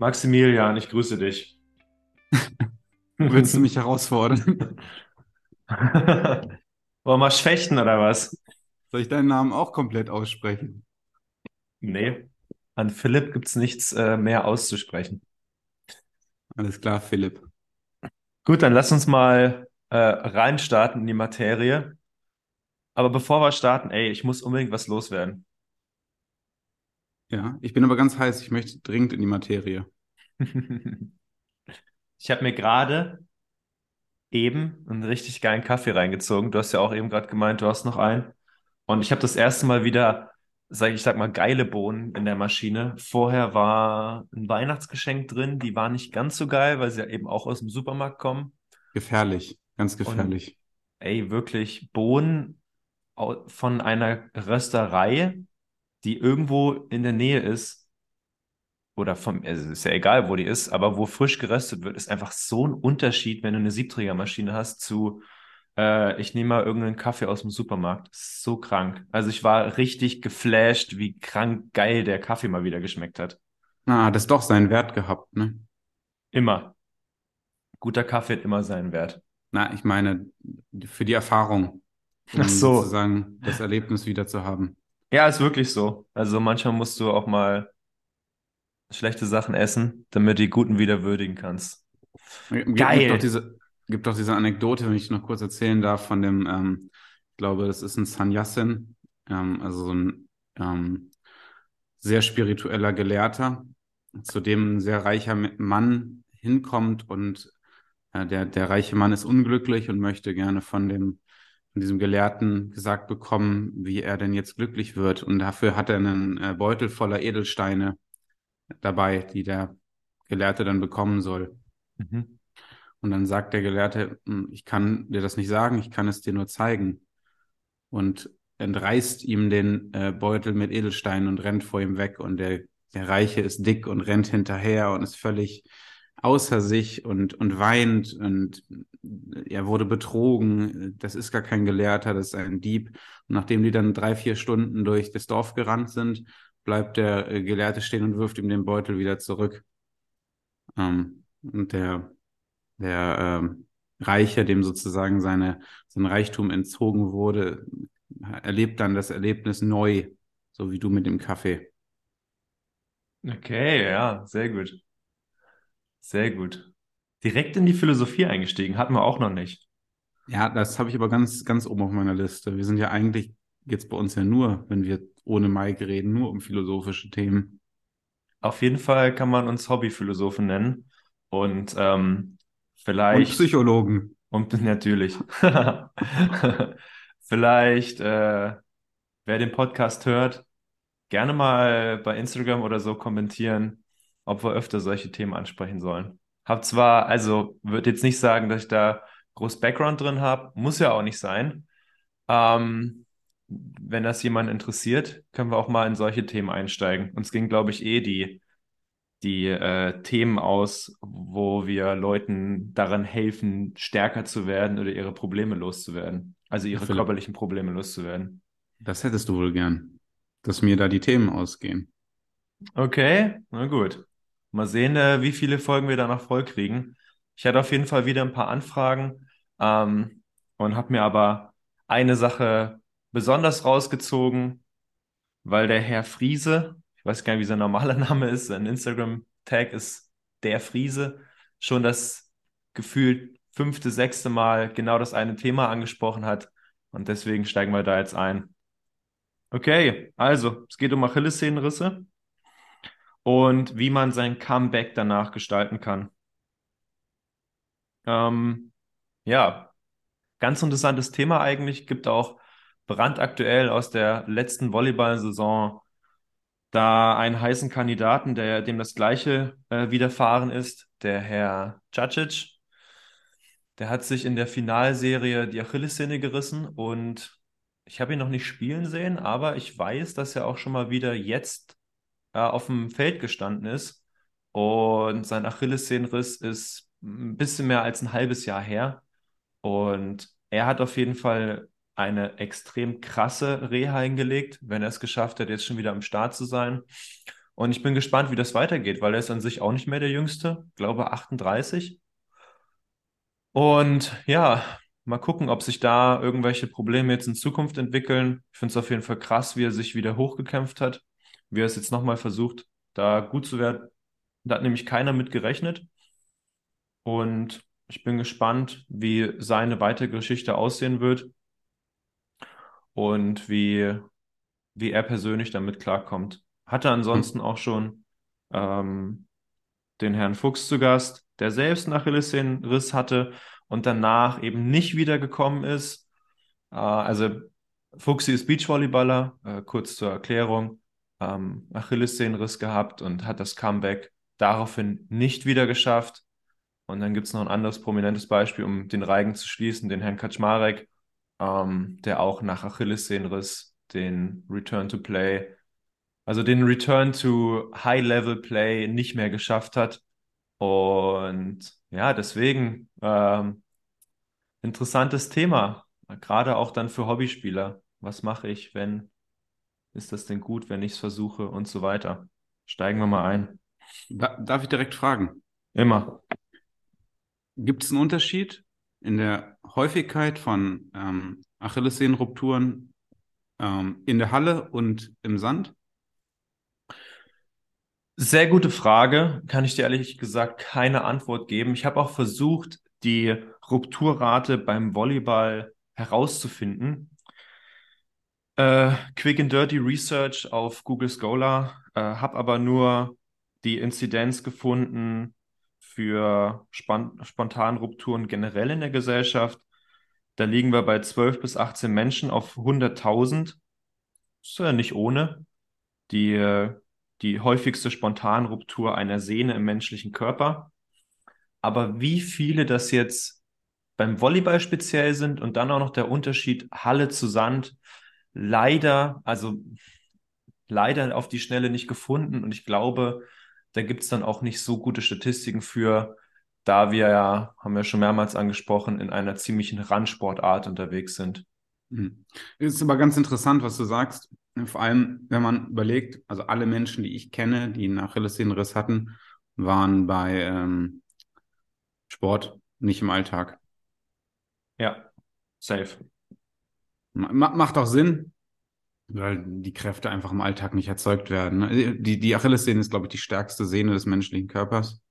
Maximilian, ich grüße dich. Willst du mich herausfordern? Wollen wir mal schwächen oder was? Soll ich deinen Namen auch komplett aussprechen? Nee, an Philipp gibt es nichts äh, mehr auszusprechen. Alles klar, Philipp. Gut, dann lass uns mal äh, reinstarten in die Materie. Aber bevor wir starten, ey, ich muss unbedingt was loswerden. Ja, ich bin aber ganz heiß. Ich möchte dringend in die Materie. Ich habe mir gerade eben einen richtig geilen Kaffee reingezogen. Du hast ja auch eben gerade gemeint, du hast noch einen. Und ich habe das erste Mal wieder, sag ich sag mal, geile Bohnen in der Maschine. Vorher war ein Weihnachtsgeschenk drin, die war nicht ganz so geil, weil sie ja eben auch aus dem Supermarkt kommen. Gefährlich, ganz Und gefährlich. ey, wirklich Bohnen von einer Rösterei, die irgendwo in der Nähe ist, oder vom, also ist ja egal, wo die ist, aber wo frisch geröstet wird, ist einfach so ein Unterschied, wenn du eine Siebträgermaschine hast, zu, äh, ich nehme mal irgendeinen Kaffee aus dem Supermarkt. So krank. Also ich war richtig geflasht, wie krank geil der Kaffee mal wieder geschmeckt hat. Ah, das ist doch seinen Wert gehabt, ne? Immer. Guter Kaffee hat immer seinen Wert. Na, ich meine, für die Erfahrung, Ach um so. sozusagen das Erlebnis wieder zu haben. Ja, ist wirklich so. Also manchmal musst du auch mal schlechte Sachen essen, damit du die guten wieder würdigen kannst. Gibt, gibt doch Geil. diese, gibt doch diese Anekdote, wenn ich noch kurz erzählen darf, von dem, ähm, ich glaube, das ist ein Sannyasin, ähm, also so ein ähm, sehr spiritueller Gelehrter, zu dem ein sehr reicher Mann hinkommt und äh, der, der reiche Mann ist unglücklich und möchte gerne von dem, von diesem Gelehrten gesagt bekommen, wie er denn jetzt glücklich wird. Und dafür hat er einen äh, Beutel voller Edelsteine dabei, die der Gelehrte dann bekommen soll. Mhm. Und dann sagt der Gelehrte, "Hm, ich kann dir das nicht sagen, ich kann es dir nur zeigen. Und entreißt ihm den äh, Beutel mit Edelsteinen und rennt vor ihm weg. Und der, der Reiche ist dick und rennt hinterher und ist völlig außer sich und, und weint und er wurde betrogen. Das ist gar kein Gelehrter, das ist ein Dieb. Und nachdem die dann drei, vier Stunden durch das Dorf gerannt sind, bleibt der äh, Gelehrte stehen und wirft ihm den Beutel wieder zurück. Ähm, und der der ähm, Reiche, dem sozusagen seine, sein Reichtum entzogen wurde, erlebt dann das Erlebnis neu, so wie du mit dem Kaffee. Okay, ja, sehr gut. Sehr gut. Direkt in die Philosophie eingestiegen, hatten wir auch noch nicht. Ja, das habe ich aber ganz, ganz oben auf meiner Liste. Wir sind ja eigentlich jetzt bei uns ja nur, wenn wir ohne Mike reden, nur um philosophische Themen. Auf jeden Fall kann man uns Hobbyphilosophen nennen. Und ähm, Und vielleicht, Psychologen. und natürlich, vielleicht, äh, wer den Podcast hört, gerne mal bei Instagram oder so kommentieren, ob wir öfter solche Themen ansprechen sollen. Hab zwar, also würde jetzt nicht sagen, dass ich da groß Background drin habe, muss ja auch nicht sein. Ähm, wenn das jemand interessiert, können wir auch mal in solche Themen einsteigen. Uns ging, glaube ich, eh die, die äh, Themen aus, wo wir Leuten daran helfen, stärker zu werden oder ihre Probleme loszuwerden. Also ihre Philipp, körperlichen Probleme loszuwerden. das hättest du wohl gern, dass mir da die Themen ausgehen. Okay, na gut. Mal sehen, äh, wie viele Folgen wir da noch voll kriegen. Ich hatte auf jeden Fall wieder ein paar Anfragen ähm, und habe mir aber eine Sache besonders rausgezogen, weil der Herr Friese, ich weiß gar nicht, wie sein normaler Name ist, sein Instagram-Tag ist der Friese, schon das gefühlt fünfte, sechste Mal genau das eine Thema angesprochen hat. Und deswegen steigen wir da jetzt ein. Okay, also, es geht um Achillessehnenrisse und wie man sein Comeback danach gestalten kann. Ähm, ja, ganz interessantes Thema eigentlich. Gibt auch brandaktuell aus der letzten Volleyball-Saison da einen heißen Kandidaten, der dem das Gleiche äh, widerfahren ist, der Herr Cacic. Der hat sich in der Finalserie die Achillessehne gerissen und ich habe ihn noch nicht spielen sehen, aber ich weiß, dass er auch schon mal wieder jetzt äh, auf dem Feld gestanden ist und sein Achillessehnenriss ist ein bisschen mehr als ein halbes Jahr her und er hat auf jeden Fall eine extrem krasse Reha hingelegt, wenn er es geschafft hat, jetzt schon wieder am Start zu sein. Und ich bin gespannt, wie das weitergeht, weil er ist an sich auch nicht mehr der Jüngste, glaube 38. Und ja, mal gucken, ob sich da irgendwelche Probleme jetzt in Zukunft entwickeln. Ich finde es auf jeden Fall krass, wie er sich wieder hochgekämpft hat, wie er es jetzt nochmal versucht, da gut zu werden. Da hat nämlich keiner mit gerechnet. Und ich bin gespannt, wie seine weitere Geschichte aussehen wird und wie, wie er persönlich damit klarkommt. Hatte ansonsten auch schon ähm, den Herrn Fuchs zu Gast, der selbst einen Achillessehnenriss hatte und danach eben nicht wiedergekommen ist. Äh, also Fuchsi ist Beachvolleyballer, äh, kurz zur Erklärung, ähm, Achillessehnenriss gehabt und hat das Comeback daraufhin nicht wieder geschafft. Und dann gibt es noch ein anderes prominentes Beispiel, um den Reigen zu schließen, den Herrn Kaczmarek, ähm, der auch nach Achillessehnenriss den Return to Play, also den Return to High-Level Play nicht mehr geschafft hat. Und ja, deswegen ähm, interessantes Thema, gerade auch dann für Hobbyspieler. Was mache ich, wenn ist das denn gut, wenn ich es versuche und so weiter? Steigen wir mal ein. Darf ich direkt fragen? Immer. Gibt es einen Unterschied in der Häufigkeit von ähm, Achillessehnenrupturen ähm, in der Halle und im Sand? Sehr gute Frage. Kann ich dir ehrlich gesagt keine Antwort geben. Ich habe auch versucht, die Rupturrate beim Volleyball herauszufinden. Äh, Quick and Dirty Research auf Google Scholar, äh, habe aber nur die Inzidenz gefunden für Spontanrupturen generell in der Gesellschaft. Da liegen wir bei 12 bis 18 Menschen auf 100.000. Ist ja nicht ohne. Die, die häufigste Spontanruptur einer Sehne im menschlichen Körper. Aber wie viele das jetzt beim Volleyball speziell sind und dann auch noch der Unterschied Halle zu Sand, leider, also leider auf die Schnelle nicht gefunden. Und ich glaube, da gibt es dann auch nicht so gute Statistiken für, da wir ja, haben wir schon mehrmals angesprochen, in einer ziemlichen Randsportart unterwegs sind. Hm. Es ist aber ganz interessant, was du sagst. Vor allem, wenn man überlegt, also alle Menschen, die ich kenne, die einen Achillessehnenriss hatten, waren bei ähm, Sport, nicht im Alltag. Ja, safe. Macht auch Sinn, weil die Kräfte einfach im Alltag nicht erzeugt werden. Ne? Die, die Achillessehne ist, glaube ich, die stärkste Sehne des menschlichen Körpers.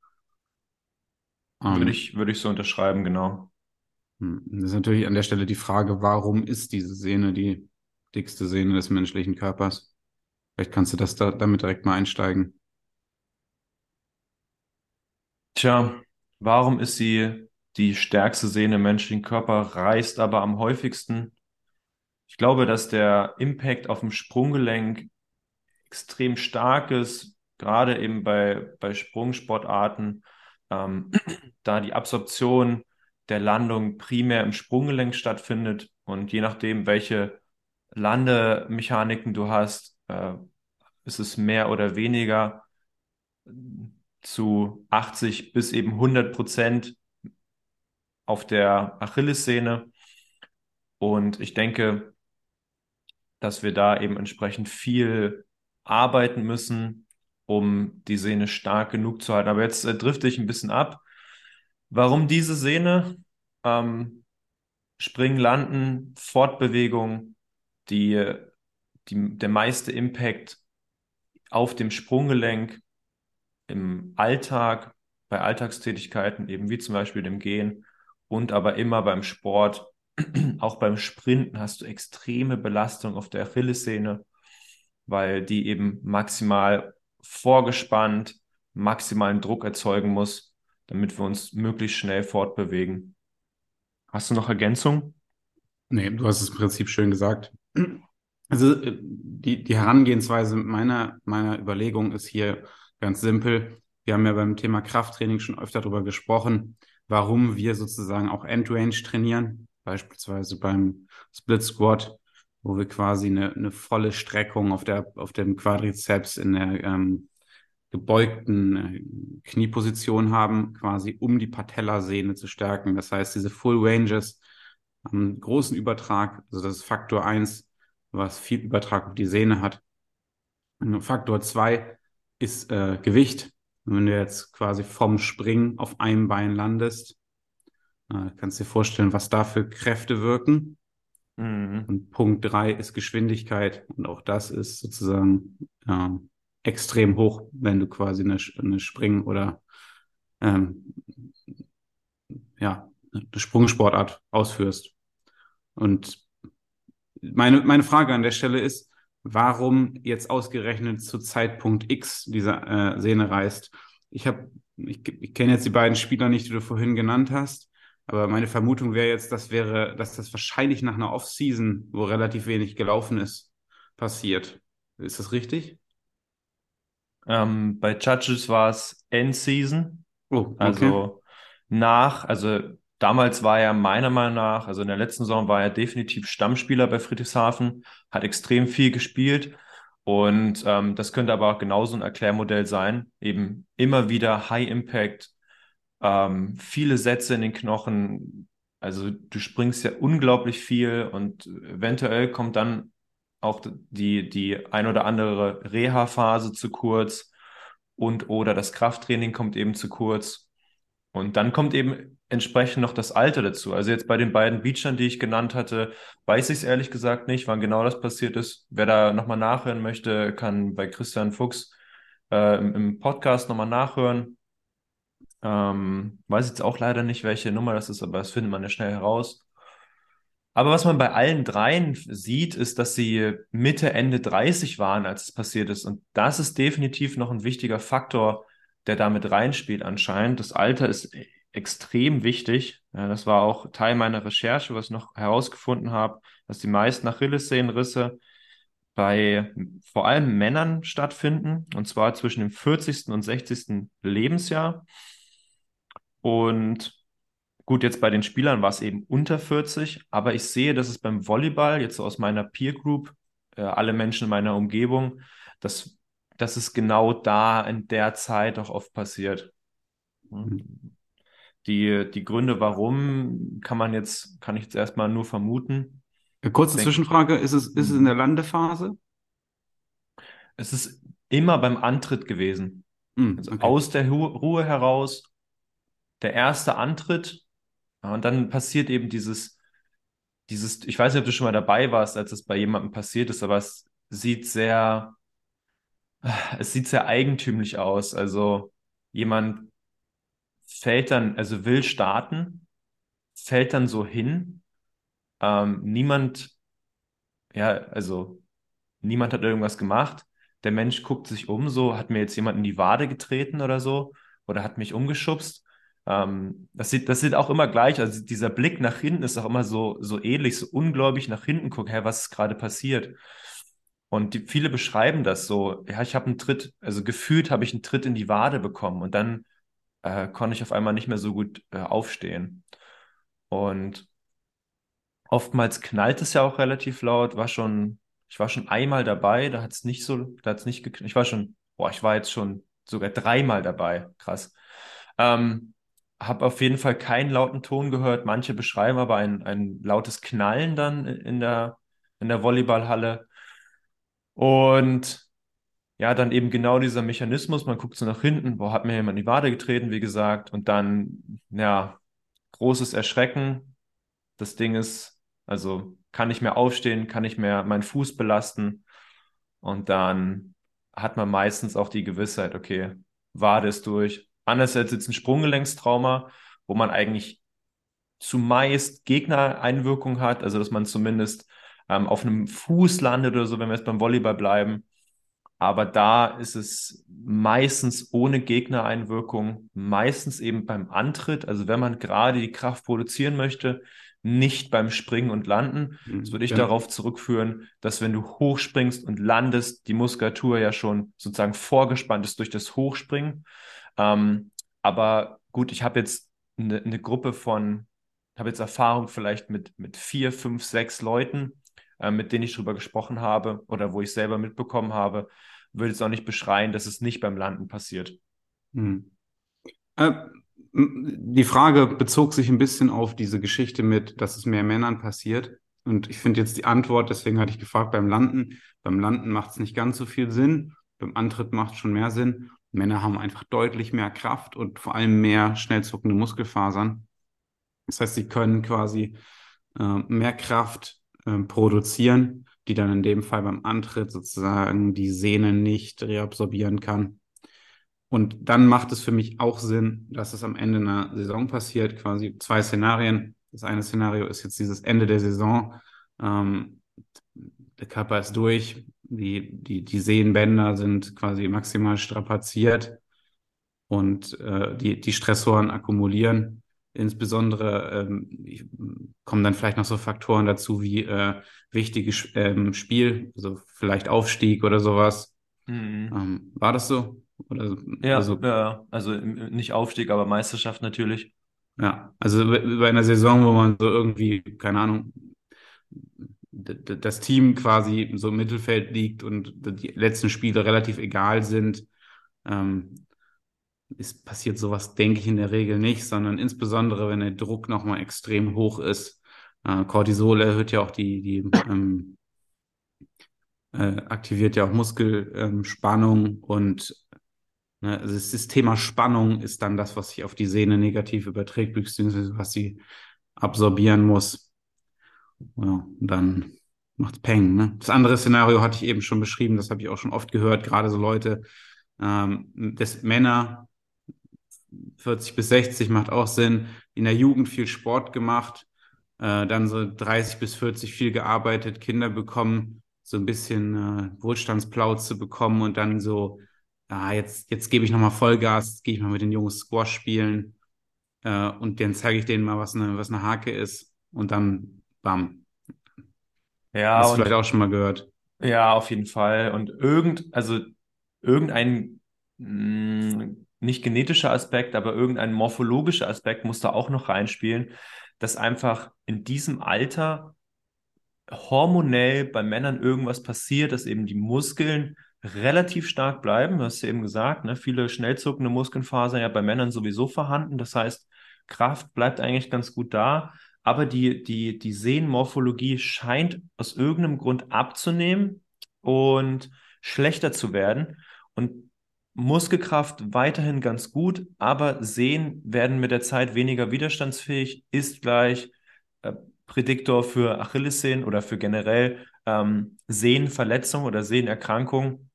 Würde, um, ich, würde ich so unterschreiben, genau. Hm, das ist natürlich an der Stelle die Frage, warum ist diese Sehne die dickste Sehne des menschlichen Körpers? Vielleicht kannst du das da, damit direkt mal einsteigen. Tja, warum ist sie die stärkste Sehne im menschlichen Körper, reißt aber am häufigsten? Ich glaube, dass der Impact auf dem Sprunggelenk extrem stark ist, gerade eben bei, bei Sprungsportarten, ähm, da die Absorption der Landung primär im Sprunggelenk stattfindet und je nachdem, welche Landemechaniken du hast, äh, ist es mehr oder weniger zu 80 bis eben 100 Prozent auf der Achillessehne. Und ich denke, dass wir da eben entsprechend viel arbeiten müssen, um die Sehne stark genug zu halten. Aber jetzt äh, drifte ich ein bisschen ab. Warum diese Sehne? Ähm, Springen, Landen, Fortbewegung, die, die, der meiste Impact auf dem Sprunggelenk im Alltag, bei Alltagstätigkeiten, eben wie zum Beispiel dem Gehen und aber immer beim Sport auch beim Sprinten hast du extreme Belastung auf der Achillessehne, weil die eben maximal vorgespannt, maximalen Druck erzeugen muss, damit wir uns möglichst schnell fortbewegen. Hast du noch Ergänzung? Nee, du hast es im Prinzip schön gesagt. Also äh, die, die Herangehensweise meiner, meiner Überlegung ist hier ganz simpel. Wir haben ja beim Thema Krafttraining schon öfter darüber gesprochen, warum wir sozusagen auch Endrange trainieren beispielsweise beim Split Squat, wo wir quasi eine, eine volle Streckung auf der auf dem Quadrizeps in der ähm, gebeugten äh, Knieposition haben, quasi um die Patellasehne zu stärken. Das heißt, diese Full Ranges haben großen Übertrag, also das ist Faktor 1, was viel Übertrag auf die Sehne hat. Und Faktor 2 ist äh, Gewicht. wenn du jetzt quasi vom Springen auf einem Bein landest, äh, kannst du dir vorstellen, was da für Kräfte wirken. Mhm. Und Punkt drei ist Geschwindigkeit. Und auch das ist sozusagen äh, extrem hoch, wenn du quasi eine, eine Spring- oder ähm, ja, eine Sprungsportart ausführst. Und meine, meine Frage an der Stelle ist, warum jetzt ausgerechnet zu Zeitpunkt X diese äh, Sehne reißt? Ich habe, ich, ich kenne jetzt die beiden Spieler nicht, die du vorhin genannt hast, aber meine Vermutung wäre jetzt, das wäre, dass das wahrscheinlich nach einer Off-Season, wo relativ wenig gelaufen ist, passiert. Ist das richtig? Ähm, bei Judges war es End-Season. Oh, okay. Also nach, also damals war er meiner Meinung nach, also in der letzten Saison war er definitiv Stammspieler bei Friedrichshafen, hat extrem viel gespielt. Und ähm, das könnte aber auch genauso ein Erklärmodell sein. Eben immer wieder High Impact, ähm, viele Sätze in den Knochen. Also du springst ja unglaublich viel und eventuell kommt dann auch die, die ein oder andere Reha-Phase zu kurz und oder das Krafttraining kommt eben zu kurz. Und dann kommt eben entsprechend noch das Alter dazu. Also jetzt bei den beiden Beachern, die ich genannt hatte, weiß ich es ehrlich gesagt nicht, wann genau das passiert ist. Wer da nochmal nachhören möchte, kann bei Christian Fuchs äh, im, im, Podcast nochmal nachhören. Ähm, weiß jetzt auch leider nicht, welche Nummer das ist, aber das findet man ja schnell heraus. Aber was man bei allen dreien sieht, ist, dass sie Mitte, Ende 30 waren, als es passiert ist. Und das ist definitiv noch ein wichtiger Faktor, der damit reinspielt anscheinend. Das Alter ist extrem wichtig. Ja, das war auch Teil meiner Recherche, was ich noch herausgefunden habe, dass die meisten Achillessehnenrisse bei vor allem Männern stattfinden, und zwar zwischen dem 40. und 60. Lebensjahr. Und gut, jetzt bei den Spielern war es eben unter 40, aber ich sehe, dass es beim Volleyball, jetzt so aus meiner Peer Group, äh, alle Menschen in meiner Umgebung, dass, dass es genau da in der Zeit auch oft passiert. Mhm. Die, die Gründe, warum, kann man jetzt, kann ich jetzt erstmal nur vermuten. Kurze Denk, Zwischenfrage, ist es, ist es in der Landephase? Es ist immer beim Antritt gewesen. Mm, also aus der Ruhe heraus, der erste Antritt, und dann passiert eben dieses, dieses, ich weiß nicht, ob du schon mal dabei warst, als es bei jemandem passiert ist, aber es sieht sehr, es sieht sehr eigentümlich aus. Also jemand fällt dann, also will starten, fällt dann so hin. Ähm, niemand, ja, also niemand hat irgendwas gemacht. Der Mensch guckt sich um, so hat mir jetzt jemand in die Wade getreten oder so oder hat mich umgeschubst. Ähm, das sieht, das sieht auch immer gleich. Also dieser Blick nach hinten ist auch immer so, so ähnlich, so ungläubig nach hinten gucken, hey, was ist gerade passiert? Und die, viele beschreiben das so, ja, ich habe einen Tritt, also gefühlt habe ich einen Tritt in die Wade bekommen und dann äh, konnte ich auf einmal nicht mehr so gut äh, aufstehen. Und oftmals knallt es ja auch relativ laut. War schon, ich war schon einmal dabei, da hat es nicht so, da hat es nicht geknallt. Ich war schon, boah, ich war jetzt schon sogar dreimal dabei. Krass. Ähm, habe auf jeden Fall keinen lauten Ton gehört. Manche beschreiben aber ein, ein lautes Knallen dann in der, in der Volleyballhalle. Und ja, dann eben genau dieser Mechanismus, man guckt so nach hinten, wo hat mir jemand in die Wade getreten, wie gesagt, und dann, ja, großes Erschrecken. Das Ding ist, also kann nicht mehr aufstehen, kann nicht mehr meinen Fuß belasten. Und dann hat man meistens auch die Gewissheit, okay, Wade ist durch. Anders als jetzt ein Sprunggelenkstrauma, wo man eigentlich zumeist Gegnereinwirkung hat, also dass man zumindest ähm, auf einem Fuß landet oder so, wenn wir jetzt beim Volleyball bleiben aber da ist es meistens ohne Gegnereinwirkung, meistens eben beim Antritt. Also wenn man gerade die Kraft produzieren möchte, nicht beim Springen und Landen. Mhm, das würde ich ja. darauf zurückführen, dass wenn du hochspringst und landest, die Muskulatur ja schon sozusagen vorgespannt ist durch das Hochspringen. Ähm, aber gut, ich habe jetzt eine, eine Gruppe von, habe jetzt Erfahrung vielleicht mit, mit vier, fünf, sechs Leuten, äh, mit denen ich darüber gesprochen habe oder wo ich selber mitbekommen habe, würde es auch nicht beschreien, dass es nicht beim Landen passiert. Hm. Äh, die Frage bezog sich ein bisschen auf diese Geschichte mit, dass es mehr Männern passiert. Und ich finde jetzt die Antwort, deswegen hatte ich gefragt beim Landen. Beim Landen macht es nicht ganz so viel Sinn. beim Antritt macht schon mehr Sinn. Männer haben einfach deutlich mehr Kraft und vor allem mehr schnell zuckende Muskelfasern. Das heißt, sie können quasi äh, mehr Kraft äh, produzieren, die dann in dem Fall beim Antritt sozusagen die Sehne nicht reabsorbieren kann. Und dann macht es für mich auch Sinn, dass es am Ende einer Saison passiert, quasi zwei Szenarien. Das eine Szenario ist jetzt dieses Ende der Saison. Ähm, der Körper ist durch, die, die, die Sehnenbänder sind quasi maximal strapaziert und äh, die, die Stressoren akkumulieren. Insbesondere ähm, kommen dann vielleicht noch so Faktoren dazu wie äh, wichtiges ähm, Spiel, also vielleicht Aufstieg oder sowas. Mhm. Ähm, war das so? Oder, ja, also, ja, also nicht Aufstieg, aber Meisterschaft natürlich. Ja, also bei einer Saison, wo man so irgendwie, keine Ahnung, das Team quasi so im Mittelfeld liegt und die letzten Spiele relativ egal sind, ähm, ist passiert sowas, denke ich, in der Regel nicht, sondern insbesondere, wenn der Druck nochmal extrem hoch ist. Äh, Cortisol erhöht ja auch die, die ähm, äh, aktiviert ja auch Muskelspannung ähm, und ne, also das Thema Spannung ist dann das, was sich auf die Sehne negativ überträgt, beziehungsweise was sie absorbieren muss. Ja, dann macht's Peng. Ne? Das andere Szenario hatte ich eben schon beschrieben, das habe ich auch schon oft gehört, gerade so Leute, ähm, das Männer 40 bis 60 macht auch Sinn, in der Jugend viel Sport gemacht, äh, dann so 30 bis 40 viel gearbeitet, Kinder bekommen, so ein bisschen äh, Wohlstandsplauze bekommen und dann so, ah, jetzt, jetzt gebe ich nochmal Vollgas, gehe ich mal mit den Jungs Squash spielen äh, und dann zeige ich denen mal, was eine, was eine Hake ist und dann bam, ja, Hast du vielleicht auch schon mal gehört. Ja, auf jeden Fall. Und irgend, also irgendein mh, mm, nicht genetischer Aspekt, aber irgendein morphologischer Aspekt muss da auch noch reinspielen, dass einfach in diesem Alter hormonell bei Männern irgendwas passiert, dass eben die Muskeln relativ stark bleiben. Du hast ja eben gesagt, ne? viele schnell zuckende Muskelfasern ja bei Männern sowieso vorhanden. Das heißt, Kraft bleibt eigentlich ganz gut da aber die, die, die Sehnenmorphologie scheint aus irgendeinem Grund abzunehmen und schlechter zu werden. Und Muskelkraft weiterhin ganz gut, aber Sehnen werden mit der Zeit weniger widerstandsfähig, ist gleich äh, Prädiktor für Achillessehnen oder für generell ähm, Sehnenverletzung oder Sehnenerkrankung.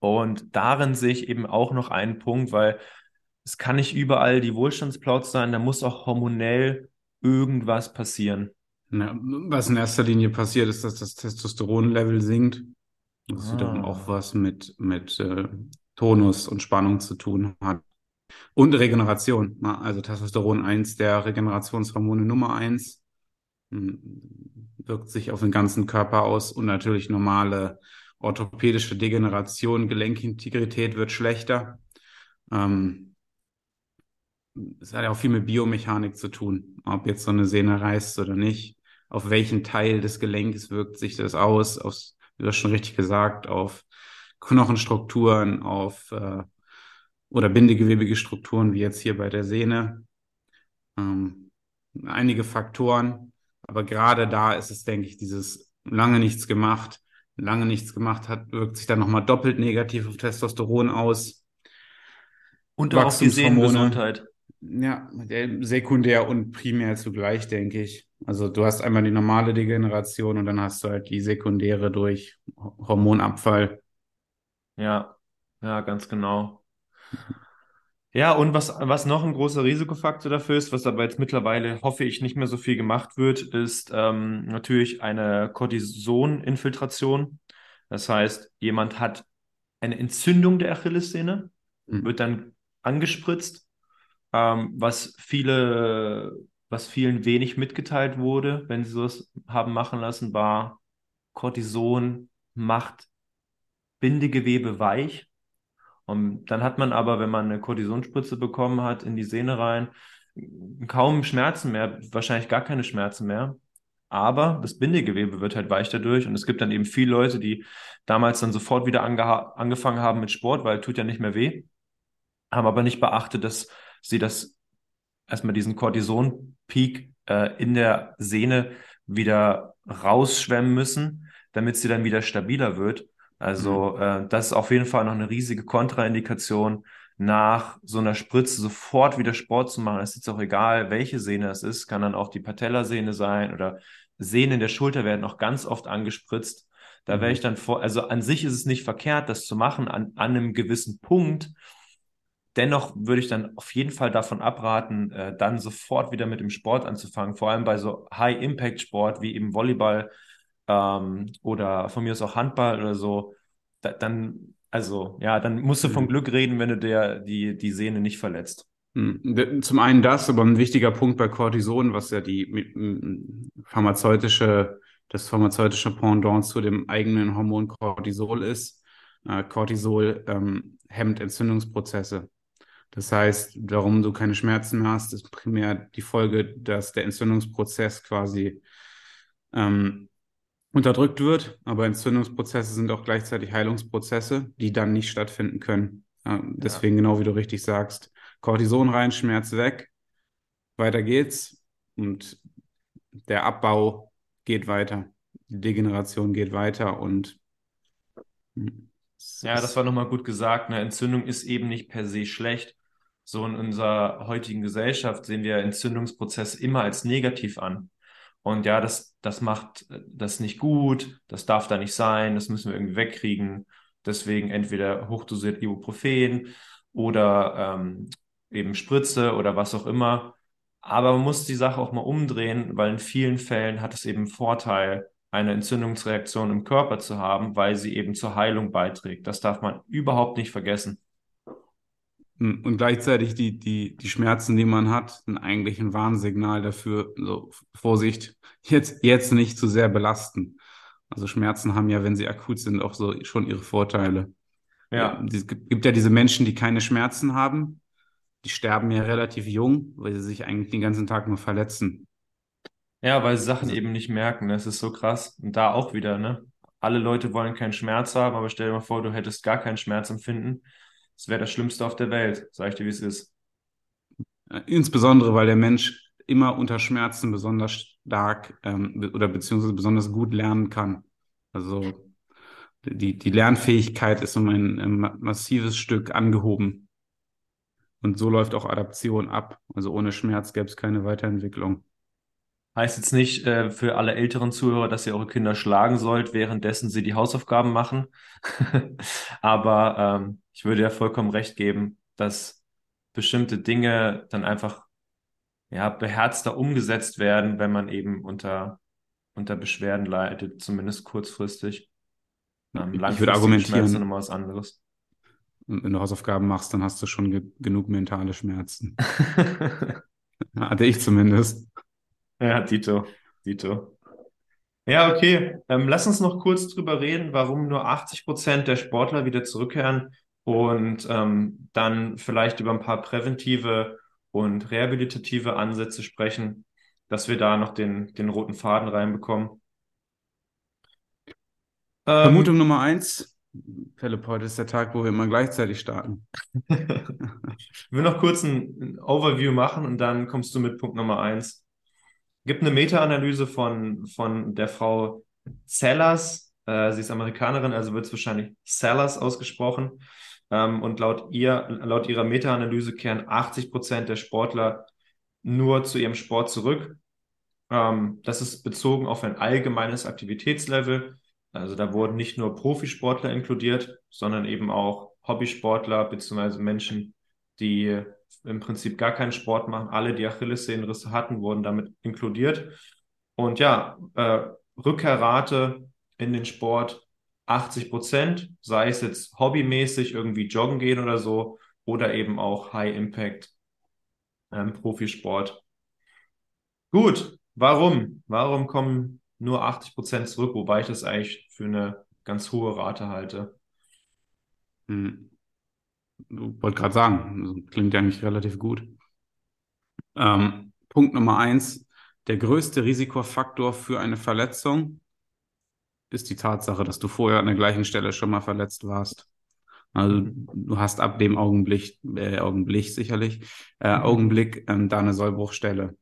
Und darin sehe ich eben auch noch einen Punkt, weil es kann nicht überall die Wohlstandsplaut sein, da muss auch hormonell irgendwas passieren? Ja, was in erster Linie passiert, ist, dass das Testosteronlevel sinkt. Das ah. wiederum auch was mit, mit äh, Tonus und Spannung zu tun hat. Und Regeneration. Also Testosteron eins der Regenerationshormone Nummer eins hm, wirkt sich auf den ganzen Körper aus und natürlich normale orthopädische Degeneration, Gelenkintegrität wird schlechter. Ähm, es hat ja auch viel mit Biomechanik zu tun, ob jetzt so eine Sehne reißt oder nicht. Auf welchen Teil des Gelenkes wirkt sich das aus? Auf, wie du schon richtig gesagt, auf Knochenstrukturen, auf äh, oder bindegewebige Strukturen, wie jetzt hier bei der Sehne. Ähm, einige Faktoren, aber gerade da ist es, denke ich, dieses lange nichts gemacht, lange nichts gemacht hat, wirkt sich dann nochmal doppelt negativ auf Testosteron aus. Und auch die Sehnengesundheit. Ja, sekundär und primär zugleich, denke ich. Also du hast einmal die normale Degeneration und dann hast du halt die sekundäre durch Hormonabfall. Ja, ja, ganz genau. Ja, und was, was noch ein großer Risikofaktor dafür ist, was aber jetzt mittlerweile, hoffe ich, nicht mehr so viel gemacht wird, ist ähm, natürlich eine Cortisoninfiltration. Das heißt, jemand hat eine Entzündung der Achillessehne, mhm. wird dann angespritzt ähm, was viele, was vielen wenig mitgeteilt wurde, wenn sie sowas haben machen lassen, war Cortison macht Bindegewebe weich. Und dann hat man aber, wenn man eine Cortisonspritze bekommen hat, in die Sehne rein, kaum Schmerzen mehr, wahrscheinlich gar keine Schmerzen mehr. Aber das Bindegewebe wird halt weich dadurch. Und es gibt dann eben viele Leute, die damals dann sofort wieder angefangen haben mit Sport, weil tut ja nicht mehr weh, haben aber nicht beachtet, dass sie das erstmal diesen Cortison-Peak äh, in der Sehne wieder rausschwemmen müssen, damit sie dann wieder stabiler wird. Also mhm. äh, das ist auf jeden Fall noch eine riesige Kontraindikation, nach so einer Spritze sofort wieder Sport zu machen. Es ist jetzt auch egal, welche Sehne es ist, kann dann auch die Patellasehne sein oder Sehnen der Schulter werden auch ganz oft angespritzt. Da wäre mhm. ich dann vor, also an sich ist es nicht verkehrt, das zu machen an, an einem gewissen Punkt. Dennoch würde ich dann auf jeden Fall davon abraten, äh, dann sofort wieder mit dem Sport anzufangen. Vor allem bei so High-Impact-Sport wie eben Volleyball ähm, oder von mir aus auch Handball oder so. Da, dann, also ja, dann musst du vom mhm. Glück reden, wenn du der die, die Sehne nicht verletzt. Mhm. Zum einen das, aber ein wichtiger Punkt bei Cortison, was ja die pharmazeutische, das pharmazeutische Pendant zu dem eigenen Hormon Cortisol ist. Äh, Cortisol ähm, hemmt Entzündungsprozesse. Das heißt, warum du keine Schmerzen mehr hast, ist primär die Folge, dass der Entzündungsprozess quasi ähm, unterdrückt wird. Aber Entzündungsprozesse sind auch gleichzeitig Heilungsprozesse, die dann nicht stattfinden können. Äh, deswegen, ja. genau wie du richtig sagst, Cortison rein, Schmerz weg, weiter geht's und der Abbau geht weiter, die Degeneration geht weiter und hm, ja, das war nochmal gut gesagt. Eine Entzündung ist eben nicht per se schlecht. So in unserer heutigen Gesellschaft sehen wir Entzündungsprozesse immer als negativ an. Und ja, das, das macht das nicht gut, das darf da nicht sein, das müssen wir irgendwie wegkriegen. Deswegen entweder hochdosiert Ibuprofen oder ähm, eben Spritze oder was auch immer. Aber man muss die Sache auch mal umdrehen, weil in vielen Fällen hat es eben Vorteil, eine Entzündungsreaktion im Körper zu haben, weil sie eben zur Heilung beiträgt. Das darf man überhaupt nicht vergessen. Und gleichzeitig die, die, die Schmerzen, die man hat, sind eigentlich ein Warnsignal dafür, so Vorsicht, jetzt, jetzt nicht zu sehr belasten. Also Schmerzen haben ja, wenn sie akut sind, auch so schon ihre Vorteile. Ja. Es gibt ja diese Menschen, die keine Schmerzen haben. Die sterben ja relativ jung, weil sie sich eigentlich den ganzen Tag nur verletzen. Ja, weil sie Sachen also, eben nicht merken. Das ist so krass. Und da auch wieder, ne? Alle Leute wollen keinen Schmerz haben, aber stell dir mal vor, du hättest gar keinen Schmerz empfinden es wäre das Schlimmste auf der Welt, sag ich dir, wie es ist. Insbesondere, weil der Mensch immer unter Schmerzen besonders stark ähm, oder beziehungsweise besonders gut lernen kann. Also die, die Lernfähigkeit ist um ein, ein massives Stück angehoben. Und so läuft auch Adaption ab. Also ohne Schmerz gäbe es keine Weiterentwicklung. Heißt jetzt nicht äh, für alle älteren Zuhörer, dass ihr eure Kinder schlagen sollt, währenddessen sie die Hausaufgaben machen. Aber ähm, ich würde ja vollkommen recht geben, dass bestimmte Dinge dann einfach ja, beherzter umgesetzt werden, wenn man eben unter, unter Beschwerden leidet, zumindest kurzfristig. Ähm, ich würde argumentieren, Schmerzen was anderes. Wenn du Hausaufgaben machst, dann hast du schon ge genug mentale Schmerzen. Hatte ich zumindest. Ja, Dito, Dito. Ja, okay. Ähm, lass uns noch kurz drüber reden, warum nur 80 Prozent der Sportler wieder zurückkehren und ähm, dann vielleicht über ein paar präventive und rehabilitative Ansätze sprechen, dass wir da noch den, den roten Faden reinbekommen. Ähm, Vermutung Nummer eins. Philipp, heute ist der Tag, wo wir immer gleichzeitig starten. ich will noch kurz ein, ein Overview machen und dann kommst du mit Punkt Nummer eins gibt eine Meta-Analyse von, von der Frau Sellers. Äh, sie ist Amerikanerin, also wird es wahrscheinlich Sellers ausgesprochen. Ähm, und laut, ihr, laut ihrer Meta-Analyse kehren 80 Prozent der Sportler nur zu ihrem Sport zurück. Ähm, das ist bezogen auf ein allgemeines Aktivitätslevel. Also da wurden nicht nur Profisportler inkludiert, sondern eben auch Hobbysportler beziehungsweise Menschen, die im Prinzip gar keinen Sport machen. Alle, die Achillessehnenrisse hatten, wurden damit inkludiert. Und ja, äh, Rückkehrrate in den Sport 80 Prozent, sei es jetzt hobbymäßig irgendwie joggen gehen oder so, oder eben auch High Impact ähm, Profisport. Gut, warum? Warum kommen nur 80 Prozent zurück, wobei ich das eigentlich für eine ganz hohe Rate halte? Hm wollte gerade sagen, klingt ja eigentlich relativ gut. Ähm, Punkt Nummer eins, der größte Risikofaktor für eine Verletzung ist die Tatsache, dass du vorher an der gleichen Stelle schon mal verletzt warst. Also du hast ab dem Augenblick, äh, Augenblick sicherlich, äh, mhm. Augenblick ähm, da eine Sollbruchstelle.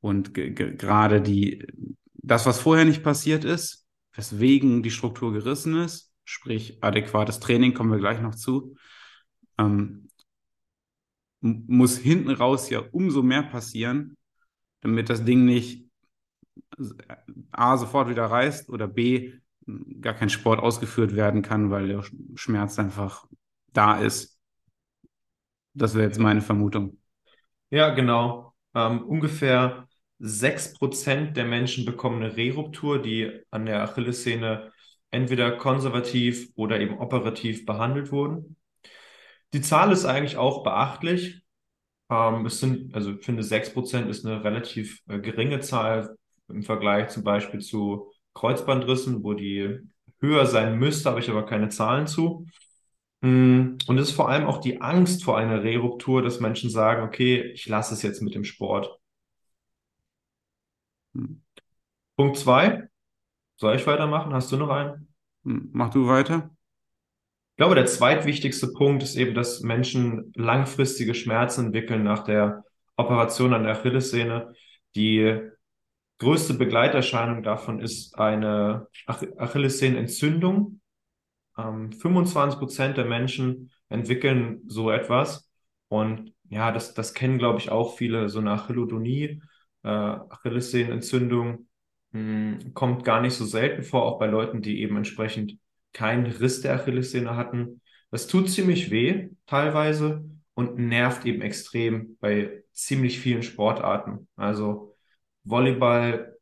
Und gerade die, das, was vorher nicht passiert ist, weswegen die Struktur gerissen ist, sprich adäquates Training, kommen wir gleich noch zu, ähm, muss hinten raus ja umso mehr passieren, damit das Ding nicht A sofort wieder reißt oder B gar kein Sport ausgeführt werden kann, weil der Schmerz einfach da ist. Das wäre jetzt meine Vermutung. Ja, genau. Ähm, ungefähr 6% der Menschen bekommen eine Reruptur, die an der Achillessehne entweder konservativ oder eben operativ behandelt wurden. Die Zahl ist eigentlich auch beachtlich. Ähm, es sind, also ich finde 6% ist eine relativ äh, geringe Zahl im Vergleich zum Beispiel zu Kreuzbandrissen, wo die höher sein müsste, habe ich aber keine Zahlen zu. Mm, und es ist vor allem auch die Angst vor einer Reruptur, dass Menschen sagen, okay, ich lasse es jetzt mit dem Sport. Hm. Punkt zwei. Soll ich weitermachen? Hast du noch einen? Hm, mach du weiter. Ich glaube, der zweitwichtigste Punkt ist eben, dass Menschen langfristige Schmerzen entwickeln nach der Operation an der Achillessehne. Die größte Begleiterscheinung davon ist eine Ach Achillessehnenentzündung. Ähm, 25 Prozent der Menschen entwickeln so etwas. Und ja, das, das kennen, glaube ich, auch viele, so eine Achillodonie, äh, Achillessehnenentzündung hm, kommt gar nicht so selten vor, auch bei Leuten, die eben entsprechend keinen Riss der Achillessehne hatten. Das tut ziemlich weh, teilweise, und nervt eben extrem bei ziemlich vielen Sportarten. Also Volleyball,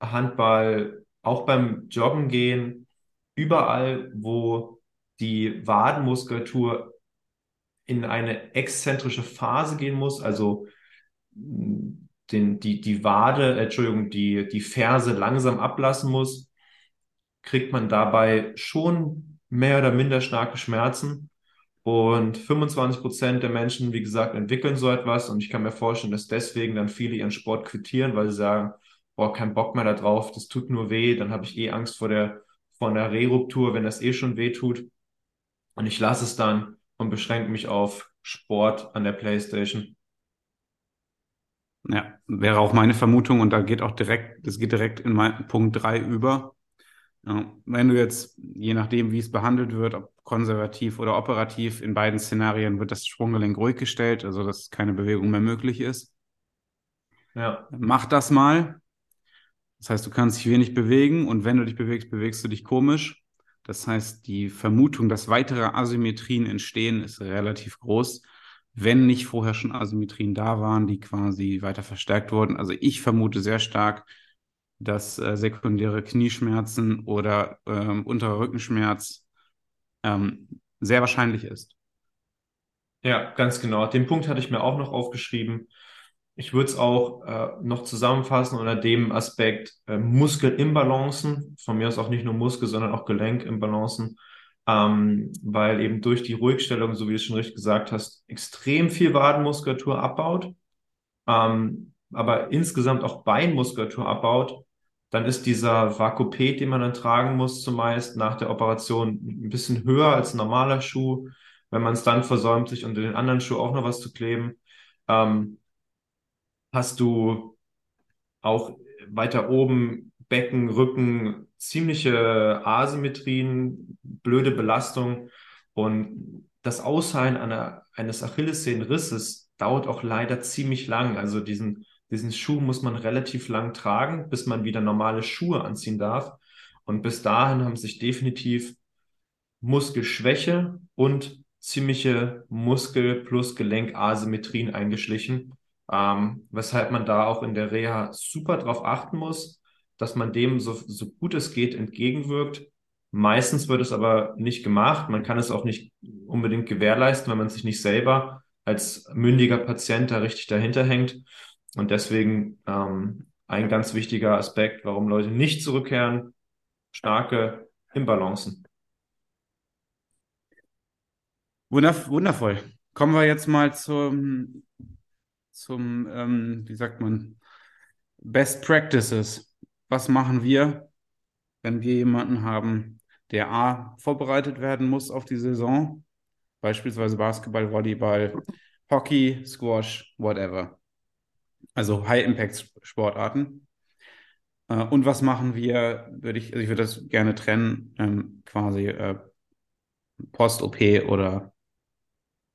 Handball, auch beim Joggen gehen, überall, wo die Wadenmuskulatur in eine exzentrische Phase gehen muss, also hm, den, die, die Wade, Entschuldigung, die, die Ferse langsam ablassen muss, kriegt man dabei schon mehr oder minder starke Schmerzen. Und 25 Prozent der Menschen, wie gesagt, entwickeln so etwas. Und ich kann mir vorstellen, dass deswegen dann viele ihren Sport quittieren, weil sie sagen, boah, kein Bock mehr da drauf, das tut nur weh, dann habe ich eh Angst vor der, vor einer Reruptur, wenn das eh schon weh tut. Und ich lasse es dann und beschränke mich auf Sport an der Playstation. Ja, wäre auch meine Vermutung und da geht auch direkt, das geht direkt in mein, Punkt drei über. Wenn du jetzt, je nachdem, wie es behandelt wird, ob konservativ oder operativ, in beiden Szenarien wird das Sprunggelenk ruhig gestellt, also dass keine Bewegung mehr möglich ist. Ja. Mach das mal. Das heißt, du kannst dich wenig bewegen und wenn du dich bewegst, bewegst du dich komisch. Das heißt, die Vermutung, dass weitere Asymmetrien entstehen, ist relativ groß, wenn nicht vorher schon Asymmetrien da waren, die quasi weiter verstärkt wurden. Also ich vermute sehr stark, dass äh, sekundäre Knieschmerzen oder ähm, unterer Rückenschmerz ähm, sehr wahrscheinlich ist. Ja, ganz genau. Den Punkt hatte ich mir auch noch aufgeschrieben. Ich würde es auch äh, noch zusammenfassen unter dem Aspekt äh, Muskelimbalancen, von mir aus auch nicht nur Muskel, sondern auch Gelenkimbalancen, ähm, weil eben durch die Ruhigstellung, so wie du es schon richtig gesagt hast, extrem viel Wadenmuskulatur abbaut, ähm, aber insgesamt auch Beinmuskulatur abbaut dann ist dieser Vakupet, den man dann tragen muss, zumeist nach der Operation ein bisschen höher als ein normaler Schuh. Wenn man es dann versäumt, sich unter den anderen Schuh auch noch was zu kleben, ähm, hast du auch weiter oben Becken, Rücken, ziemliche Asymmetrien, blöde Belastung und das Ausheilen einer, eines Achillessehnenrisses dauert auch leider ziemlich lang. Also diesen diesen Schuh muss man relativ lang tragen, bis man wieder normale Schuhe anziehen darf. Und bis dahin haben sich definitiv Muskelschwäche und ziemliche Muskel- plus Gelenkasymmetrien eingeschlichen, ähm, weshalb man da auch in der Reha super drauf achten muss, dass man dem so, so gut es geht entgegenwirkt. Meistens wird es aber nicht gemacht. Man kann es auch nicht unbedingt gewährleisten, wenn man sich nicht selber als mündiger Patient da richtig dahinter hängt. Und deswegen ähm, ein ganz wichtiger Aspekt, warum Leute nicht zurückkehren, starke Imbalancen. Wundervoll. Kommen wir jetzt mal zum, zum ähm, wie sagt man, Best Practices. Was machen wir, wenn wir jemanden haben, der A, vorbereitet werden muss auf die Saison, beispielsweise Basketball, Volleyball, Hockey, Squash, whatever also High-Impact-Sportarten. Äh, und was machen wir, würde ich, also ich würde das gerne trennen, ähm, quasi äh, Post-OP oder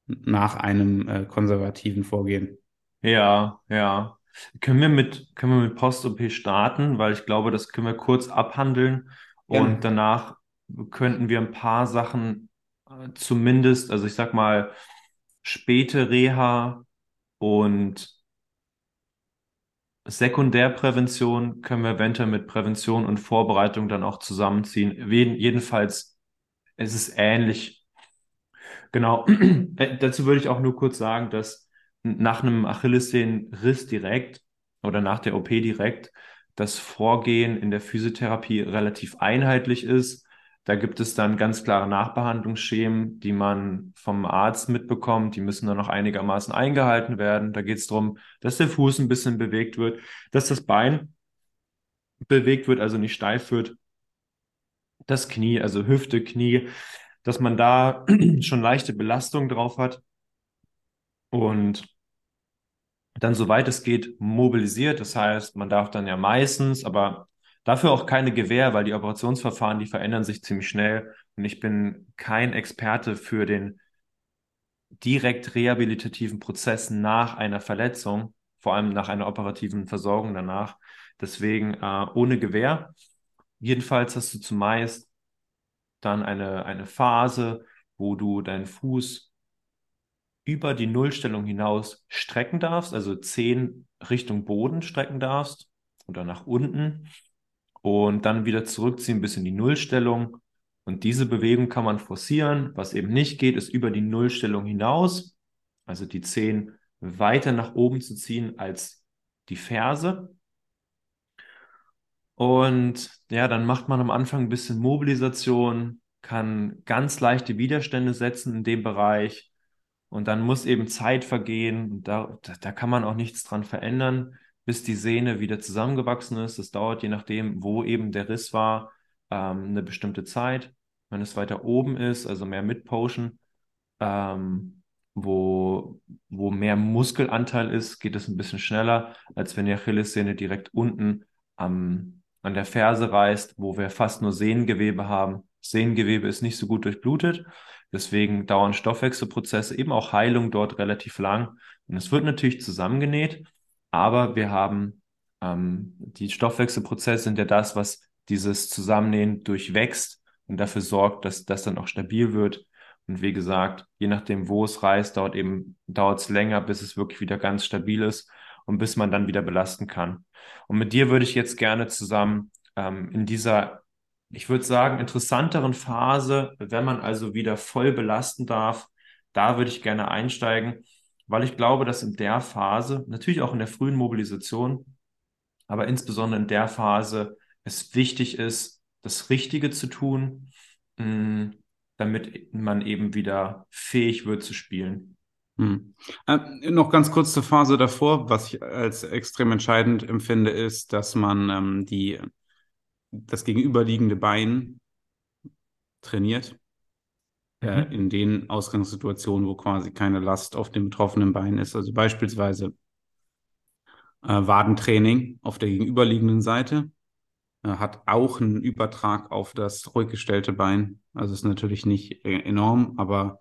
nach einem äh, konservativen Vorgehen. Ja, ja. Können wir mit, können wir mit Post-OP starten? Weil ich glaube, das können wir kurz abhandeln Gerne. und danach könnten wir ein paar Sachen äh, zumindest, also ich sag mal, späte Reha und Sekundärprävention können wir eventuell mit Prävention und Vorbereitung dann auch zusammenziehen. Jedenfalls es ähnlich. Genau. Äh, dazu würde ich auch nur kurz sagen, dass nach einem Achillessehnenriss direkt oder nach der OP direkt das Vorgehen in der Physiotherapie relativ einheitlich ist. Da gibt es dann ganz klare Nachbehandlungsschemen, die man vom Arzt mitbekommt. Die müssen dann noch einigermaßen eingehalten werden. Da geht es darum, dass der Fuß ein bisschen bewegt wird, dass das Bein bewegt wird, also nicht steif wird. Das Knie, also Hüfte, Knie, dass man da schon leichte Belastung drauf hat und dann, soweit es geht, mobilisiert. Das heißt, man darf dann ja meistens, aber dafür auch keine Gewähr, weil die Operationsverfahren, die verändern sich ziemlich schnell. Und ich bin kein Experte für den direkt rehabilitativen Prozess nach einer Verletzung, vor allem nach einer operativen Versorgung danach. Deswegen äh, ohne Gewähr. Jedenfalls hast du zumeist dann eine, eine Phase, wo du deinen Fuß über die Nullstellung hinaus strecken darfst, also zehn Richtung Boden strecken darfst oder nach unten und dann wieder zurückziehen bis in die Nullstellung. Und diese Bewegung kann man forcieren. Was eben nicht geht, ist über die Nullstellung hinaus, also die Zehen weiter nach oben zu ziehen als die Ferse. Und ja, dann macht man am Anfang ein bisschen Mobilisation, kann ganz leichte Widerstände setzen in dem Bereich. Und dann muss eben Zeit vergehen. Da, da kann man auch nichts dran verändern, bis die Sehne wieder zusammengewachsen ist. Das dauert je nachdem, wo eben der Riss war, ähm, eine bestimmte Zeit. Wenn es weiter oben ist, also mehr Mid-Potion, ähm, wo, wo mehr Muskelanteil ist, geht es ein bisschen schneller, als wenn die Achillessehne direkt unten am, an der Ferse reißt, wo wir fast nur Sehnengewebe haben. Sehnengewebe ist nicht so gut durchblutet. Deswegen dauern Stoffwechselprozesse, eben auch Heilung dort relativ lang. Und es wird natürlich zusammengenäht, aber wir haben ähm, die Stoffwechselprozesse sind ja das, was dieses Zusammennähen durchwächst und dafür sorgt, dass das dann auch stabil wird. Und wie gesagt, je nachdem, wo es reißt, dauert eben, dauert es länger, bis es wirklich wieder ganz stabil ist und bis man dann wieder belasten kann. Und mit dir würde ich jetzt gerne zusammen ähm, in dieser ich würde sagen, interessanteren Phase, wenn man also wieder voll belasten darf, da würde ich gerne einsteigen, weil ich glaube, dass in der Phase, natürlich auch in der frühen Mobilisation, aber insbesondere in der Phase, es wichtig ist, das Richtige zu tun, mm, damit man eben wieder fähig wird zu spielen. Hm. Äh, noch ganz kurz zur Phase davor, was ich als extrem entscheidend empfinde, ist, dass man ähm, die das gegenüberliegende Bein trainiert. Äh, mhm. in den Ausgangssituationen, wo quasi keine Last auf dem betroffenen Bein ist. Also beispielsweise äh, Wadentraining auf der gegenüberliegenden Seite äh, hat auch einen Übertrag auf das ruhig gestellte Bein. Also ist natürlich nicht äh, enorm, aber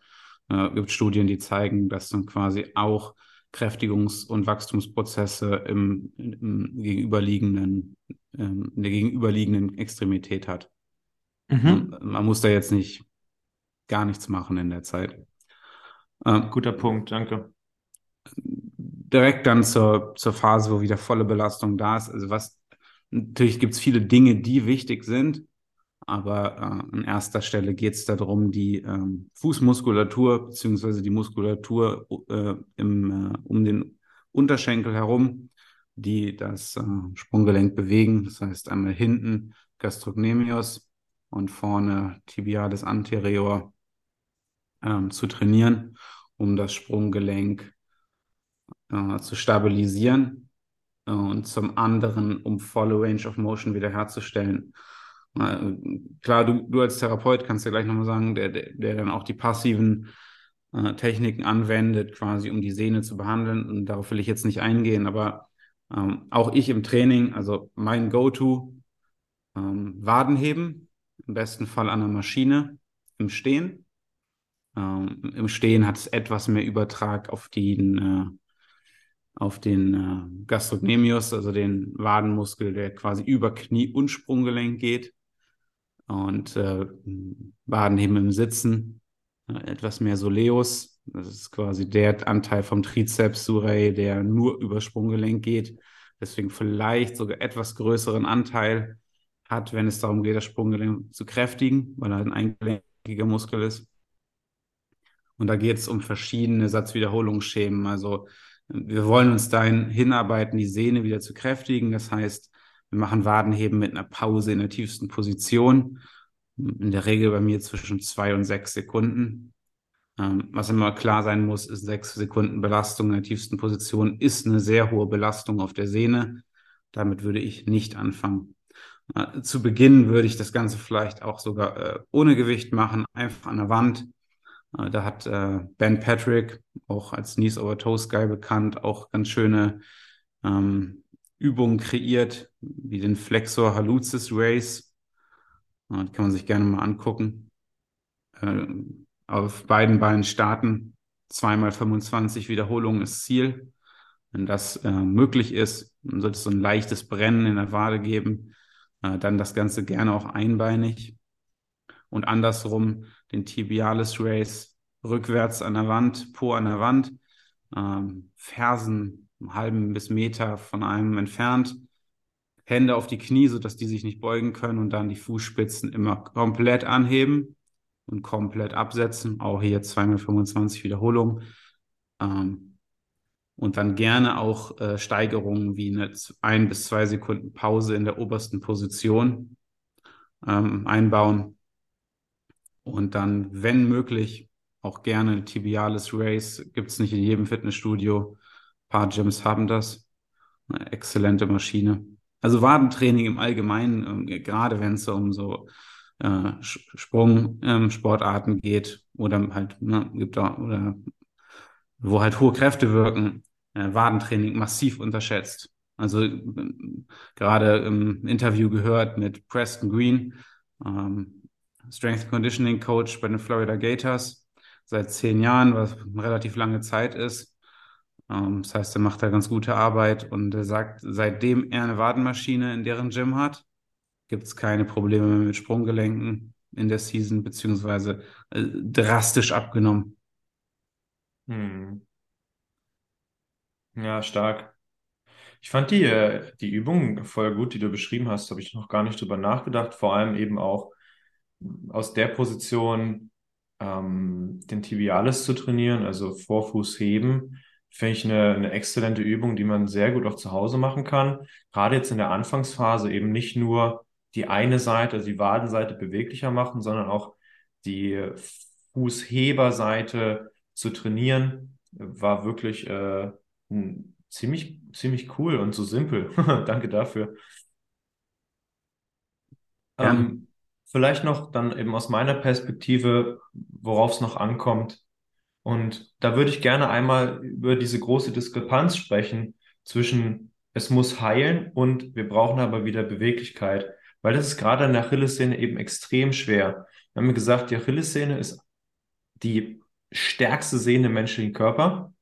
äh, gibt Studien, die zeigen, dass dann quasi auch Kräftigungs- und Wachstumsprozesse im, im gegenüberliegenden, ähm, in der gegenüberliegenden Extremität hat. Mhm. Man, muss da jetzt nicht gar nichts machen in der Zeit. Ähm, Guter Punkt, danke. Direkt dann zur, zur Phase, wo wieder volle Belastung da ist. Also was, natürlich gibt es viele Dinge, die wichtig sind, aber äh, an erster Stelle geht es darum, die ähm, Fußmuskulatur beziehungsweise die Muskulatur äh, im, äh, um den Unterschenkel herum, die das äh, Sprunggelenk bewegen. Das heißt einmal hinten Gastrocnemius und vorne Tibialis anterior ähm, zu trainieren, um das Sprunggelenk äh, zu stabilisieren äh, und zum anderen, um volle Range of Motion wiederherzustellen. Klar, du, du als Therapeut kannst ja gleich nochmal sagen, der, der, der dann auch die passiven äh, Techniken anwendet, quasi um die Sehne zu behandeln. Und darauf will ich jetzt nicht eingehen, aber Ähm, auch ich im Training, also mein Go-To, ähm, Wadenheben, im besten Fall an der Maschine, im Stehen. Ähm, Im Stehen hat es etwas mehr Übertrag auf den, äh, auf den äh, Gastrocnemius, also den Wadenmuskel, der quasi über Knie und Sprunggelenk geht. Und äh, Wadenheben im Sitzen, äh, etwas mehr Soleus. Das ist quasi der Anteil vom Trizeps surrey, der nur über Sprunggelenk geht. Deswegen vielleicht sogar etwas größeren Anteil hat, wenn es darum geht, das Sprunggelenk zu kräftigen, weil er ein eingelenkiger Muskel ist. Und da geht es um verschiedene Satzwiederholungsschemen. Also wir wollen uns dahin hinarbeiten, die Sehne wieder zu kräftigen. Das heißt, wir machen Wadenheben mit einer Pause in der tiefsten Position. In der Regel bei mir zwischen zwei und sechs Sekunden. Ähm, was immer klar sein muss, ist sechs Sekunden Belastung in der tiefsten Position ist eine sehr hohe Belastung auf der Sehne. Damit würde ich nicht anfangen. Äh, zu Beginn würde ich das Ganze vielleicht auch sogar äh, ohne Gewicht machen, einfach an der Wand. Äh, da hat äh, Ben Patrick, auch als Knees Over Toes Guy bekannt, auch ganz schöne ähm, Übungen kreiert, wie den Flexor Hallucis Race. Äh, die kann man sich gerne mal angucken. Äh, auf beiden Beinen starten. Zweimal 25 Wiederholungen ist Ziel. Wenn das äh, möglich ist, dann sollte es so ein leichtes Brennen in der Wade geben. Äh, dann das Ganze gerne auch einbeinig. Und andersrum den Tibialis Race rückwärts an der Wand, Po an der Wand, ähm, Fersen einen halben bis Meter von einem entfernt, Hände auf die Knie, sodass die sich nicht beugen können und dann die Fußspitzen immer komplett anheben und komplett absetzen. Auch hier zweimal 25 Wiederholungen. Ähm, und dann gerne auch äh, Steigerungen wie eine ein bis zwei Sekunden Pause in der obersten Position ähm, einbauen. Und dann, wenn möglich, auch gerne Tibialis Race. Gibt es nicht in jedem Fitnessstudio. Ein paar Gyms haben das. Eine exzellente Maschine. Also Wadentraining im Allgemeinen, äh, gerade wenn es um so äh, Sprungsportarten ähm, geht oder halt ne, gibt da oder wo halt hohe Kräfte wirken, äh, Wadentraining massiv unterschätzt. Also äh, gerade im Interview gehört mit Preston Green, ähm, Strength Conditioning Coach bei den Florida Gators seit zehn Jahren, was eine relativ lange Zeit ist. Ähm, das heißt, er macht da ganz gute Arbeit und er sagt, seitdem er eine Wadenmaschine in deren Gym hat, gibt es keine Probleme mehr mit Sprunggelenken in der Season, beziehungsweise äh, drastisch abgenommen. Hm. Ja, stark. Ich fand die, äh, die Übung voll gut, die du beschrieben hast, habe ich noch gar nicht drüber nachgedacht. Vor allem eben auch aus der Position ähm, den Tibialis zu trainieren, also Vorfuß heben, finde ich eine, eine exzellente Übung, die man sehr gut auch zu Hause machen kann. Gerade jetzt in der Anfangsphase eben nicht nur die eine Seite, also die Wadenseite beweglicher machen, sondern auch die Fußheberseite zu trainieren, war wirklich äh, ziemlich, ziemlich cool und so simpel. Danke dafür. Ähm, vielleicht noch dann eben aus meiner Perspektive, worauf es noch ankommt. Und da würde ich gerne einmal über diese große Diskrepanz sprechen zwischen es muss heilen und wir brauchen aber wieder Beweglichkeit weil das ist gerade an der Achillessehne eben extrem schwer. Wir haben gesagt, die Achillessehne ist die stärkste Sehne im menschlichen Körper.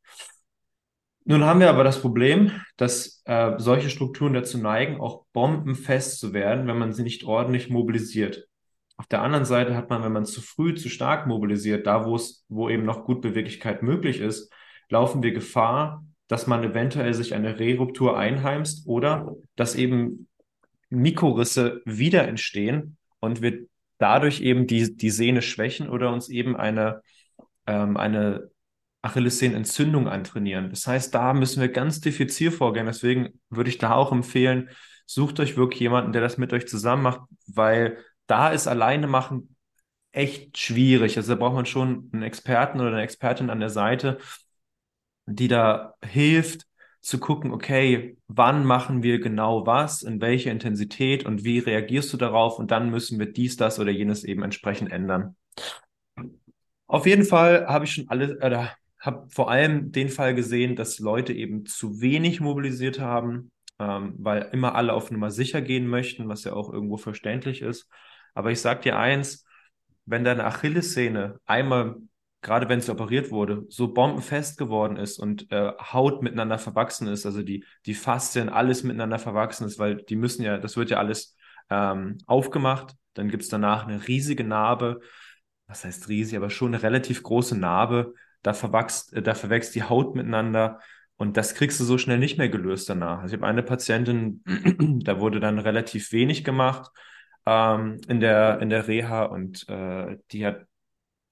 Nun haben wir aber das Problem, dass äh, solche Strukturen dazu neigen, auch bombenfest zu werden, wenn man sie nicht ordentlich mobilisiert. Auf der anderen Seite hat man, wenn man zu früh, zu stark mobilisiert, da wo es, wo eben noch gut Beweglichkeit möglich ist, laufen wir Gefahr, dass man eventuell sich eine Reruptur einheimst oder dass eben Mikrorisse wieder entstehen und wir dadurch eben die, die Sehne schwächen oder uns eben eine, ähm, eine Achillessehnenentzündung antrainieren. Das heißt, da müssen wir ganz diffizil vorgehen. Deswegen würde ich da auch empfehlen, sucht euch wirklich jemanden, der das mit euch zusammen macht, weil da ist alleine machen echt schwierig. Also da braucht man schon einen Experten oder eine Expertin an der Seite, die da hilft, zu gucken, okay, wann machen wir genau was, in welcher Intensität und wie reagierst du darauf und dann müssen wir dies, das oder jenes eben entsprechend ändern. Auf jeden Fall habe ich schon alle, oder habe vor allem den Fall gesehen, dass Leute eben zu wenig mobilisiert haben ähm, weil immer alle auf Nummer sicher gehen möchten, was ja auch irgendwo verständlich ist. Aber ich sag dir eins, wenn deine Achillessehne einmal, gerade wenn sie operiert wurde, so bombenfest geworden ist und äh, Haut miteinander verwachsen ist, also die, die Faszien, alles miteinander verwachsen ist, weil die müssen ja, das wird ja alles ähm, aufgemacht, dann gibt's danach eine riesige Narbe, was heißt riesig, aber schon eine relativ große Narbe, da verwachst, äh, da verwächst die Haut miteinander und das kriegst du so schnell nicht mehr gelöst danach. Also ich habe eine Patientin, da wurde dann relativ wenig gemacht ähm, in der, in der Reha und äh, die hat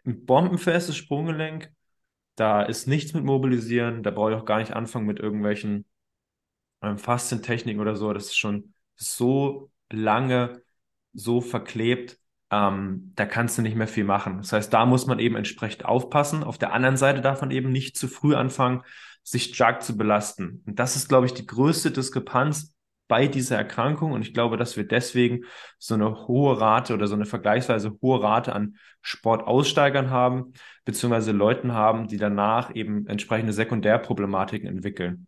ein bombenfestes Sprunggelenk. Da ist nichts mit Mobilisieren. Da brauche ich auch gar nicht anfangen mit irgendwelchen ähm, Faszientechniken oder so. Das ist schon so lange so verklebt. Ähm, da kannst du nicht mehr viel machen. Das heißt, da muss man eben entsprechend aufpassen. Auf der anderen Seite darf man eben nicht zu früh anfangen, sich stark zu belasten. Und das ist, glaube ich, die größte Diskrepanz bei dieser Erkrankung. Und ich glaube, dass wir deswegen so eine hohe Rate oder so eine vergleichsweise hohe Rate an Sportaussteigern haben, beziehungsweise Leuten haben, die danach eben entsprechende Sekundärproblematiken entwickeln.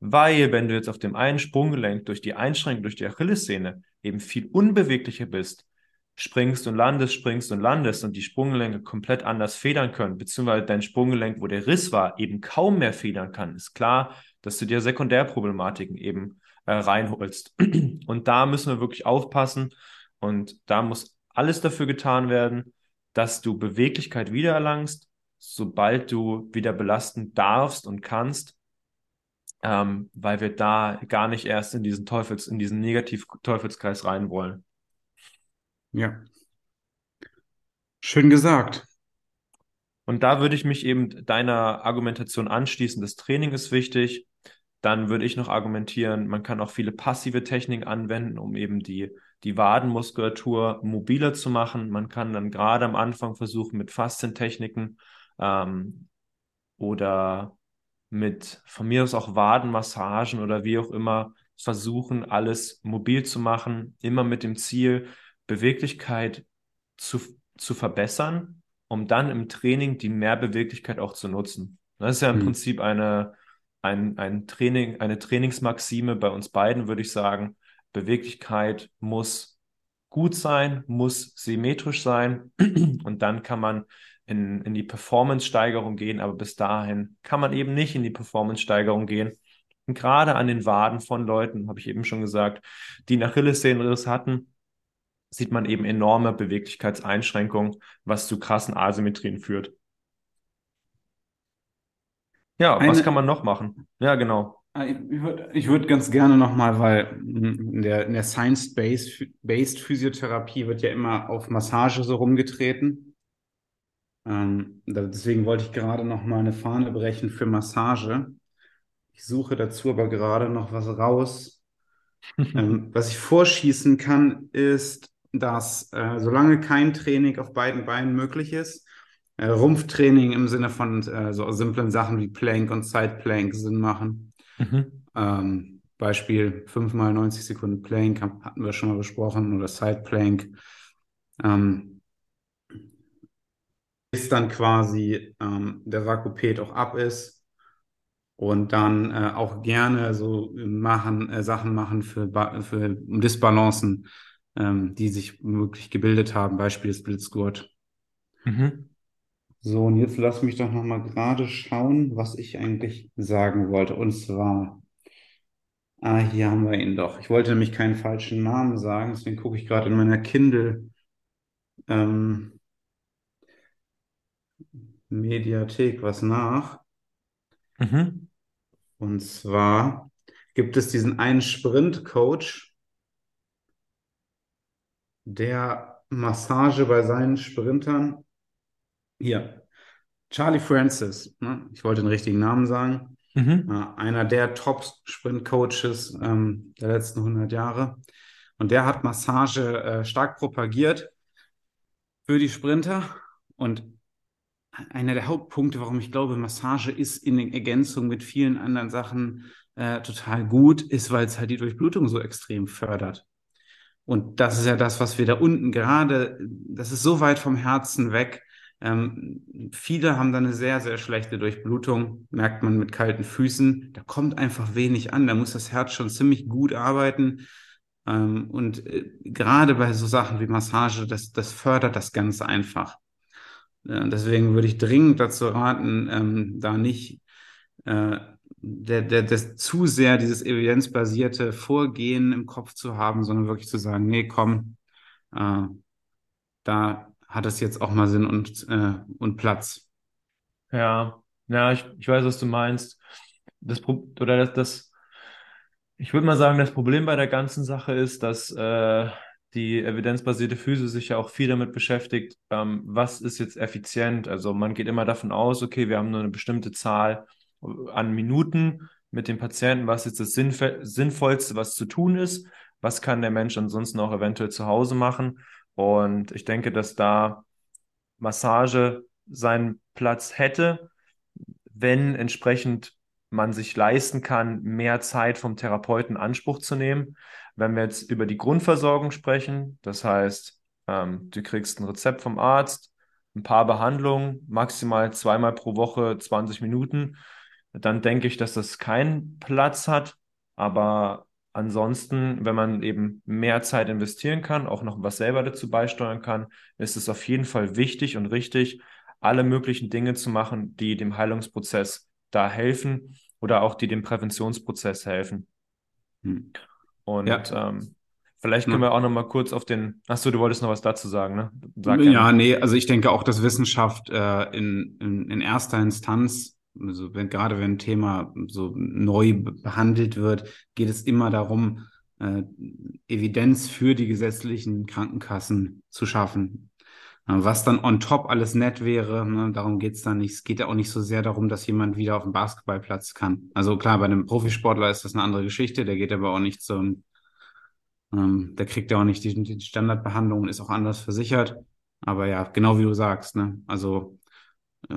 Weil, wenn du jetzt auf dem einen Sprunggelenk durch die Einschränkung, durch die Achillessehne eben viel unbeweglicher bist, springst und landest, springst und landest und die Sprunggelenke komplett anders federn können, beziehungsweise dein Sprunggelenk, wo der Riss war, eben kaum mehr federn kann, ist klar, dass du dir Sekundärproblematiken eben äh, reinholst. Und da müssen wir wirklich aufpassen und da muss alles dafür getan werden, dass du Beweglichkeit wiedererlangst, sobald du wieder belasten darfst und kannst, ähm, weil wir da gar nicht erst in diesen Teufels, in diesen Negativ-Teufelskreis rein wollen. Ja. Schön gesagt. Und da würde ich mich eben deiner Argumentation anschließen. Das Training ist wichtig. Dann würde ich noch argumentieren, man kann auch viele passive Techniken anwenden, um eben die, die Wadenmuskulatur mobiler zu machen. Man kann dann gerade am Anfang versuchen mit Faszientechniken ähm, oder mit von mir aus auch Wadenmassagen oder wie auch immer versuchen, alles mobil zu machen, immer mit dem Ziel, Beweglichkeit zu, zu verbessern, um dann im Training die Mehrbeweglichkeit auch zu nutzen. Das ist ja im hm. Prinzip eine, ein, ein Training, eine Trainingsmaxime bei uns beiden, würde ich sagen. Beweglichkeit muss gut sein, muss symmetrisch sein und dann kann man in, in die Performance-Steigerung gehen, aber bis dahin kann man eben nicht in die Performance-Steigerung gehen. Und gerade an den Waden von Leuten, habe ich eben schon gesagt, die nach Achillessehnenriss hatten, sieht man eben enorme Beweglichkeitseinschränkungen, was zu krassen Asymmetrien führt. Ja, Eine, was kann man noch machen? Ja, genau. Ah, ich würde ich würd ganz gerne nochmal, weil in der, in der Science-Based Physiotherapie wird ja immer auf Massage so rumgetreten. Ähm, deswegen wollte ich gerade nochmal eine Fahne brechen für Massage. Ich suche dazu aber gerade noch was raus. ähm, was ich vorschießen kann, ist dass äh, solange kein Training auf beiden Beinen möglich ist, äh, Rumpftraining im Sinne von äh, so simplen Sachen wie Plank und Side Plank Sinn machen. Mhm. Ähm, Beispiel 5 mal 90 Sekunden Plank hatten wir schon mal besprochen oder Side Plank. Ähm, bis dann quasi ähm, der Vakupet auch ab ist und dann äh, auch gerne so machen äh, Sachen machen für, für Disbalancen ähm, die sich wirklich gebildet haben, Beispiel Split Squat. Mhm. So, und jetzt lass mich doch nochmal gerade schauen, was ich eigentlich sagen wollte. Und zwar, ah, hier haben wir ihn doch. Ich wollte nämlich keinen falschen Namen sagen, deswegen gucke ich gerade in meiner Kindle ähm, Mediathek was nach. Mhm. Und zwar gibt es diesen einen Sprint-Coach, der Massage bei seinen Sprintern. Hier, Charlie Francis, ne? ich wollte den richtigen Namen sagen, mhm. äh, einer der Top-Sprint-Coaches ähm, der letzten 100 Jahre. Und der hat Massage äh, stark propagiert für die Sprinter. Und einer der Hauptpunkte, warum ich glaube, Massage ist in Ergänzung mit vielen anderen Sachen äh, total gut, ist, weil es halt die Durchblutung so extrem fördert. Und das ist ja das, was wir da unten gerade, das ist so weit vom Herzen weg, Ähm, viele haben da eine sehr, sehr schlechte Durchblutung, merkt man mit kalten Füßen. Da kommt einfach wenig an. Da muss das Herz schon ziemlich gut arbeiten. Ähm, und äh, gerade bei so Sachen wie Massage, das, das fördert das ganz einfach. Äh, deswegen würde ich dringend dazu raten, ähm, da nicht äh, der, der, das zu sehr dieses evidenzbasierte Vorgehen im Kopf zu haben, sondern wirklich zu sagen, nee, komm, äh, da hat es jetzt auch mal Sinn und, äh, und Platz. Ja, ja, ich, ich weiß, was du meinst. Das, oder das, das, ich würde mal sagen, das Problem bei der ganzen Sache ist, dass äh, die evidenzbasierte Physik sich ja auch viel damit beschäftigt, ähm, was ist jetzt effizient. Also man geht immer davon aus, okay, wir haben nur eine bestimmte Zahl an Minuten mit dem Patienten, was jetzt das Sinnvollste, was zu tun ist, was kann der Mensch ansonsten auch eventuell zu Hause machen. Und ich denke, dass da Massage seinen Platz hätte, wenn entsprechend man sich leisten kann, mehr Zeit vom Therapeuten Anspruch zu nehmen. Wenn wir jetzt über die Grundversorgung sprechen, das heißt, ähm, du kriegst ein Rezept vom Arzt, ein paar Behandlungen, maximal zweimal pro Woche 20 Minuten, dann denke ich, dass das keinen Platz hat. Aber Ansonsten, wenn man eben mehr Zeit investieren kann, auch noch was selber dazu beisteuern kann, ist es auf jeden Fall wichtig und richtig, alle möglichen Dinge zu machen, die dem Heilungsprozess da helfen oder auch die dem Präventionsprozess helfen. Hm. Und ja. ähm, vielleicht können ja. wir auch noch mal kurz auf den. Achso, du wolltest noch was dazu sagen, ne? Sag ja, nee, also ich denke auch, dass Wissenschaft äh, in, in, in erster Instanz also wenn, gerade wenn ein Thema so neu behandelt wird, geht es immer darum, äh, Evidenz für die gesetzlichen Krankenkassen zu schaffen. Äh, was dann on top alles nett wäre, ne, darum geht's dann nicht. Es geht ja auch nicht so sehr darum, dass jemand wieder auf dem Basketballplatz kann. Also klar, bei einem Profisportler ist das eine andere Geschichte, der geht aber auch nicht so ähm, der kriegt ja auch nicht die, die Standardbehandlung und ist auch anders versichert. Aber ja, genau wie du sagst, ne? Also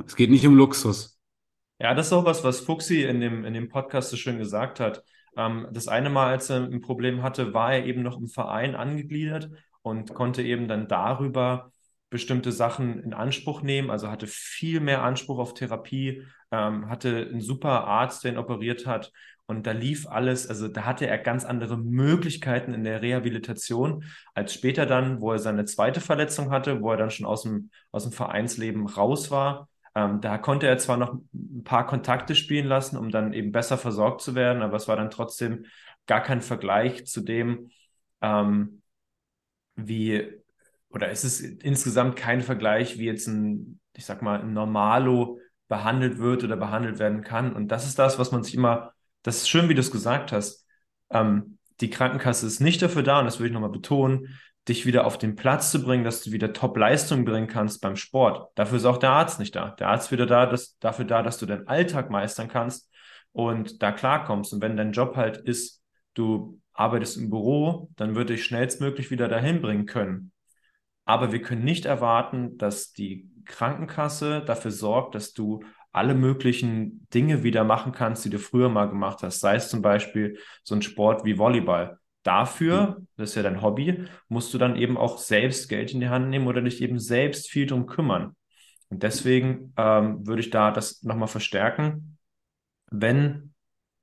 es geht nicht um Luxus. Ja, das ist auch was, was Fuxi in dem, in dem Podcast so schön gesagt hat. Ähm, das eine Mal, als er ein Problem hatte, war er eben noch im Verein angegliedert und konnte eben dann darüber bestimmte Sachen in Anspruch nehmen, also hatte viel mehr Anspruch auf Therapie, ähm, hatte einen super Arzt, der ihn operiert hat und da lief alles, also da hatte er ganz andere Möglichkeiten in der Rehabilitation als später dann, wo er seine zweite Verletzung hatte, wo er dann schon aus dem, aus dem Vereinsleben raus war ähm, da konnte er zwar noch ein paar Kontakte spielen lassen, um dann eben besser versorgt zu werden, aber es war dann trotzdem gar kein Vergleich zu dem, ähm, wie, oder es ist insgesamt kein Vergleich, wie jetzt ein, ich sag mal, ein Normalo behandelt wird oder behandelt werden kann. Und das ist das, was man sich immer, das ist schön, wie du es gesagt hast. Ähm, die Krankenkasse ist nicht dafür da, und das will ich nochmal betonen, dich wieder auf den Platz zu bringen, dass du wieder Top-Leistung bringen kannst beim Sport. Dafür ist auch der Arzt nicht da. Der Arzt ist wieder da, dass, dafür da, dass du deinen Alltag meistern kannst und da klarkommst. Und wenn dein Job halt ist, du arbeitest im Büro, dann würde ich schnellstmöglich wieder dahin bringen können. Aber wir können nicht erwarten, dass die Krankenkasse dafür sorgt, dass du alle möglichen Dinge wieder machen kannst, die du früher mal gemacht hast. Sei es zum Beispiel so ein Sport wie Volleyball. Dafür, mhm. das ist ja dein Hobby, musst du dann eben auch selbst Geld in die Hand nehmen oder dich eben selbst viel drum kümmern. Und deswegen ähm, würde ich da das nochmal verstärken. Wenn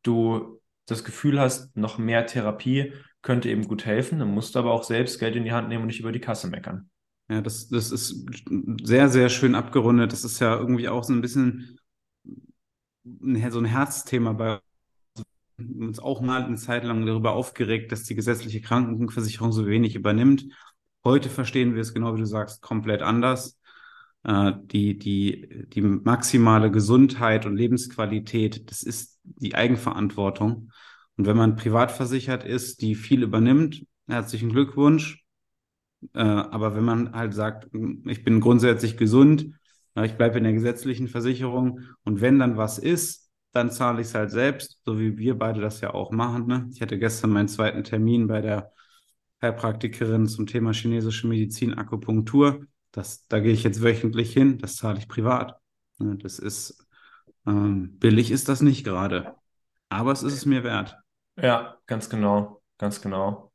du das Gefühl hast, noch mehr Therapie könnte eben gut helfen, dann musst du aber auch selbst Geld in die Hand nehmen und nicht über die Kasse meckern. Ja, das, das ist sehr, sehr schön abgerundet. Das ist ja irgendwie auch so ein bisschen so ein Herzthema bei uns auch mal eine Zeit lang darüber aufgeregt, dass die gesetzliche Krankenversicherung so wenig übernimmt. Heute verstehen wir es genau wie du sagst komplett anders. Äh, die, die, die maximale Gesundheit und Lebensqualität, das ist die Eigenverantwortung. Und wenn man privat versichert ist, die viel übernimmt, herzlichen Glückwunsch. Äh, aber wenn man halt sagt, ich bin grundsätzlich gesund, ich bleibe in der gesetzlichen Versicherung und wenn dann was ist, dann zahle ich es halt selbst, so wie wir beide das ja auch machen. Ne? Ich hatte gestern meinen zweiten Termin bei der Heilpraktikerin zum Thema chinesische Medizin, Akupunktur. Das, da gehe ich jetzt wöchentlich hin, das zahle ich privat. Ne? Das ist ähm, billig ist das nicht gerade, aber es ist es mir wert. Ja, ganz genau, ganz genau.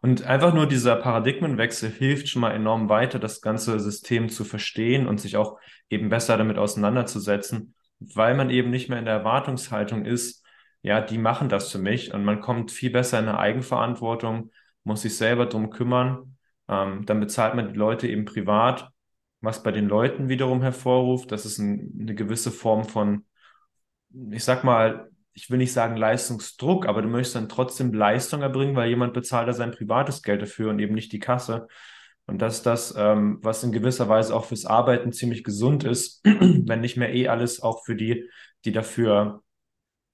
Und einfach nur dieser Paradigmenwechsel hilft schon mal enorm weiter, das ganze System zu verstehen und sich auch eben besser damit auseinanderzusetzen, weil man eben nicht mehr in der Erwartungshaltung ist, ja, die machen das für mich und man kommt viel besser in eine Eigenverantwortung, muss sich selber drum kümmern. Ähm, dann bezahlt man die Leute eben privat, was bei den Leuten wiederum hervorruft, dass es ein, eine gewisse Form von, ich sag mal, ich will nicht sagen Leistungsdruck, aber du möchtest dann trotzdem Leistung erbringen, weil jemand bezahlt da sein privates Geld dafür und eben nicht die Kasse. Und das ist das, ähm, was in gewisser Weise auch fürs Arbeiten ziemlich gesund ist, wenn nicht mehr eh alles auch für die, die dafür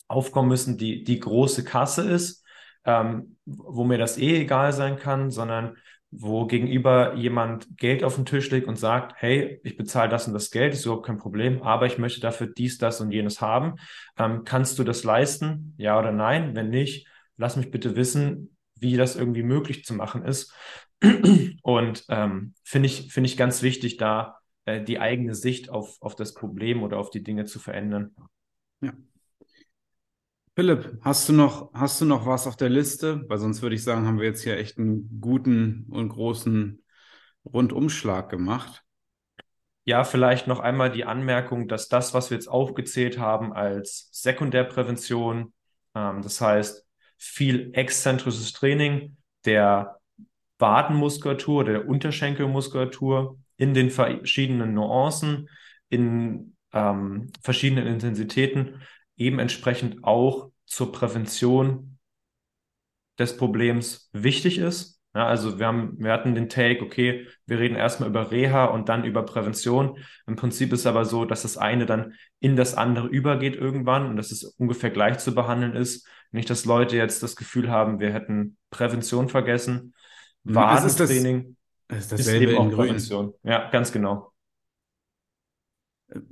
aufkommen müssen, die, die große Kasse ist, ähm, wo mir das eh egal sein kann, sondern wo gegenüber jemand Geld auf den Tisch legt und sagt, hey, ich bezahle das und das Geld, ist überhaupt kein Problem, aber ich möchte dafür dies, das und jenes haben. Ähm, kannst du das leisten? Ja oder nein? Wenn nicht, lass mich bitte wissen, wie das irgendwie möglich zu machen ist. Und ähm, finde ich, finde ich ganz wichtig, da äh, die eigene Sicht auf, auf das Problem oder auf die Dinge zu verändern. Ja. Philipp, hast du noch, hast du noch was auf der Liste? Weil sonst würde ich sagen, haben wir jetzt hier echt einen guten und großen Rundumschlag gemacht. Ja, vielleicht noch einmal die Anmerkung, dass das, was wir jetzt aufgezählt haben als Sekundärprävention, ähm, das heißt viel exzentrisches Training der Wadenmuskulatur, der Unterschenkelmuskulatur in den verschiedenen Nuancen, in ähm, verschiedenen Intensitäten, eben entsprechend auch zur Prävention des Problems wichtig ist. Ja, also wir haben, wir hatten den Take, okay, wir reden erstmal über Reha und dann über Prävention. Im Prinzip ist aber so, dass das eine dann in das andere übergeht irgendwann und dass es ungefähr gleich zu behandeln ist. Nicht, dass Leute jetzt das Gefühl haben, wir hätten Prävention vergessen. Wadentraining ist, das, ist, ist eben auch Prävention. Ja, ganz genau.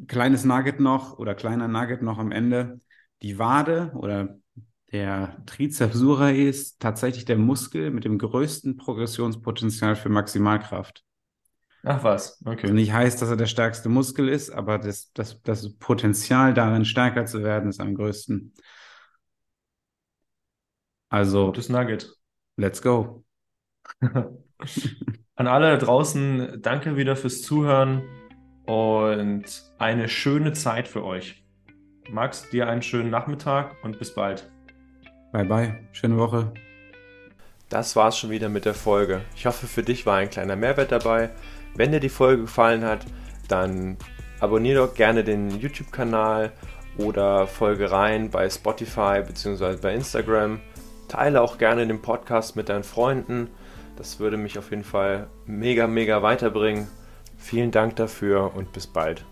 Kleines Nugget noch oder kleiner Nugget noch am Ende. Die Wade oder der Trizeps surae ist tatsächlich der Muskel mit dem größten Progressionspotenzial für Maximalkraft. Ach was, okay. Also nicht heißt, dass er der stärkste Muskel ist, aber das, das, das Potenzial darin, stärker zu werden, ist am größten. Also. Gutes Nugget. Let's go. An alle da draußen, danke wieder fürs Zuhören und eine schöne Zeit für euch. Max, dir einen schönen Nachmittag und bis bald. Bye bye, schöne Woche. Das war's schon wieder mit der Folge. Ich hoffe, für dich war ein kleiner Mehrwert dabei. Wenn dir die Folge gefallen hat, dann abonniere doch gerne den YouTube-Kanal oder folge rein bei Spotify bzw. bei Instagram. Teile auch gerne den Podcast mit deinen Freunden. Das würde mich auf jeden Fall mega, mega weiterbringen. Vielen Dank dafür und bis bald.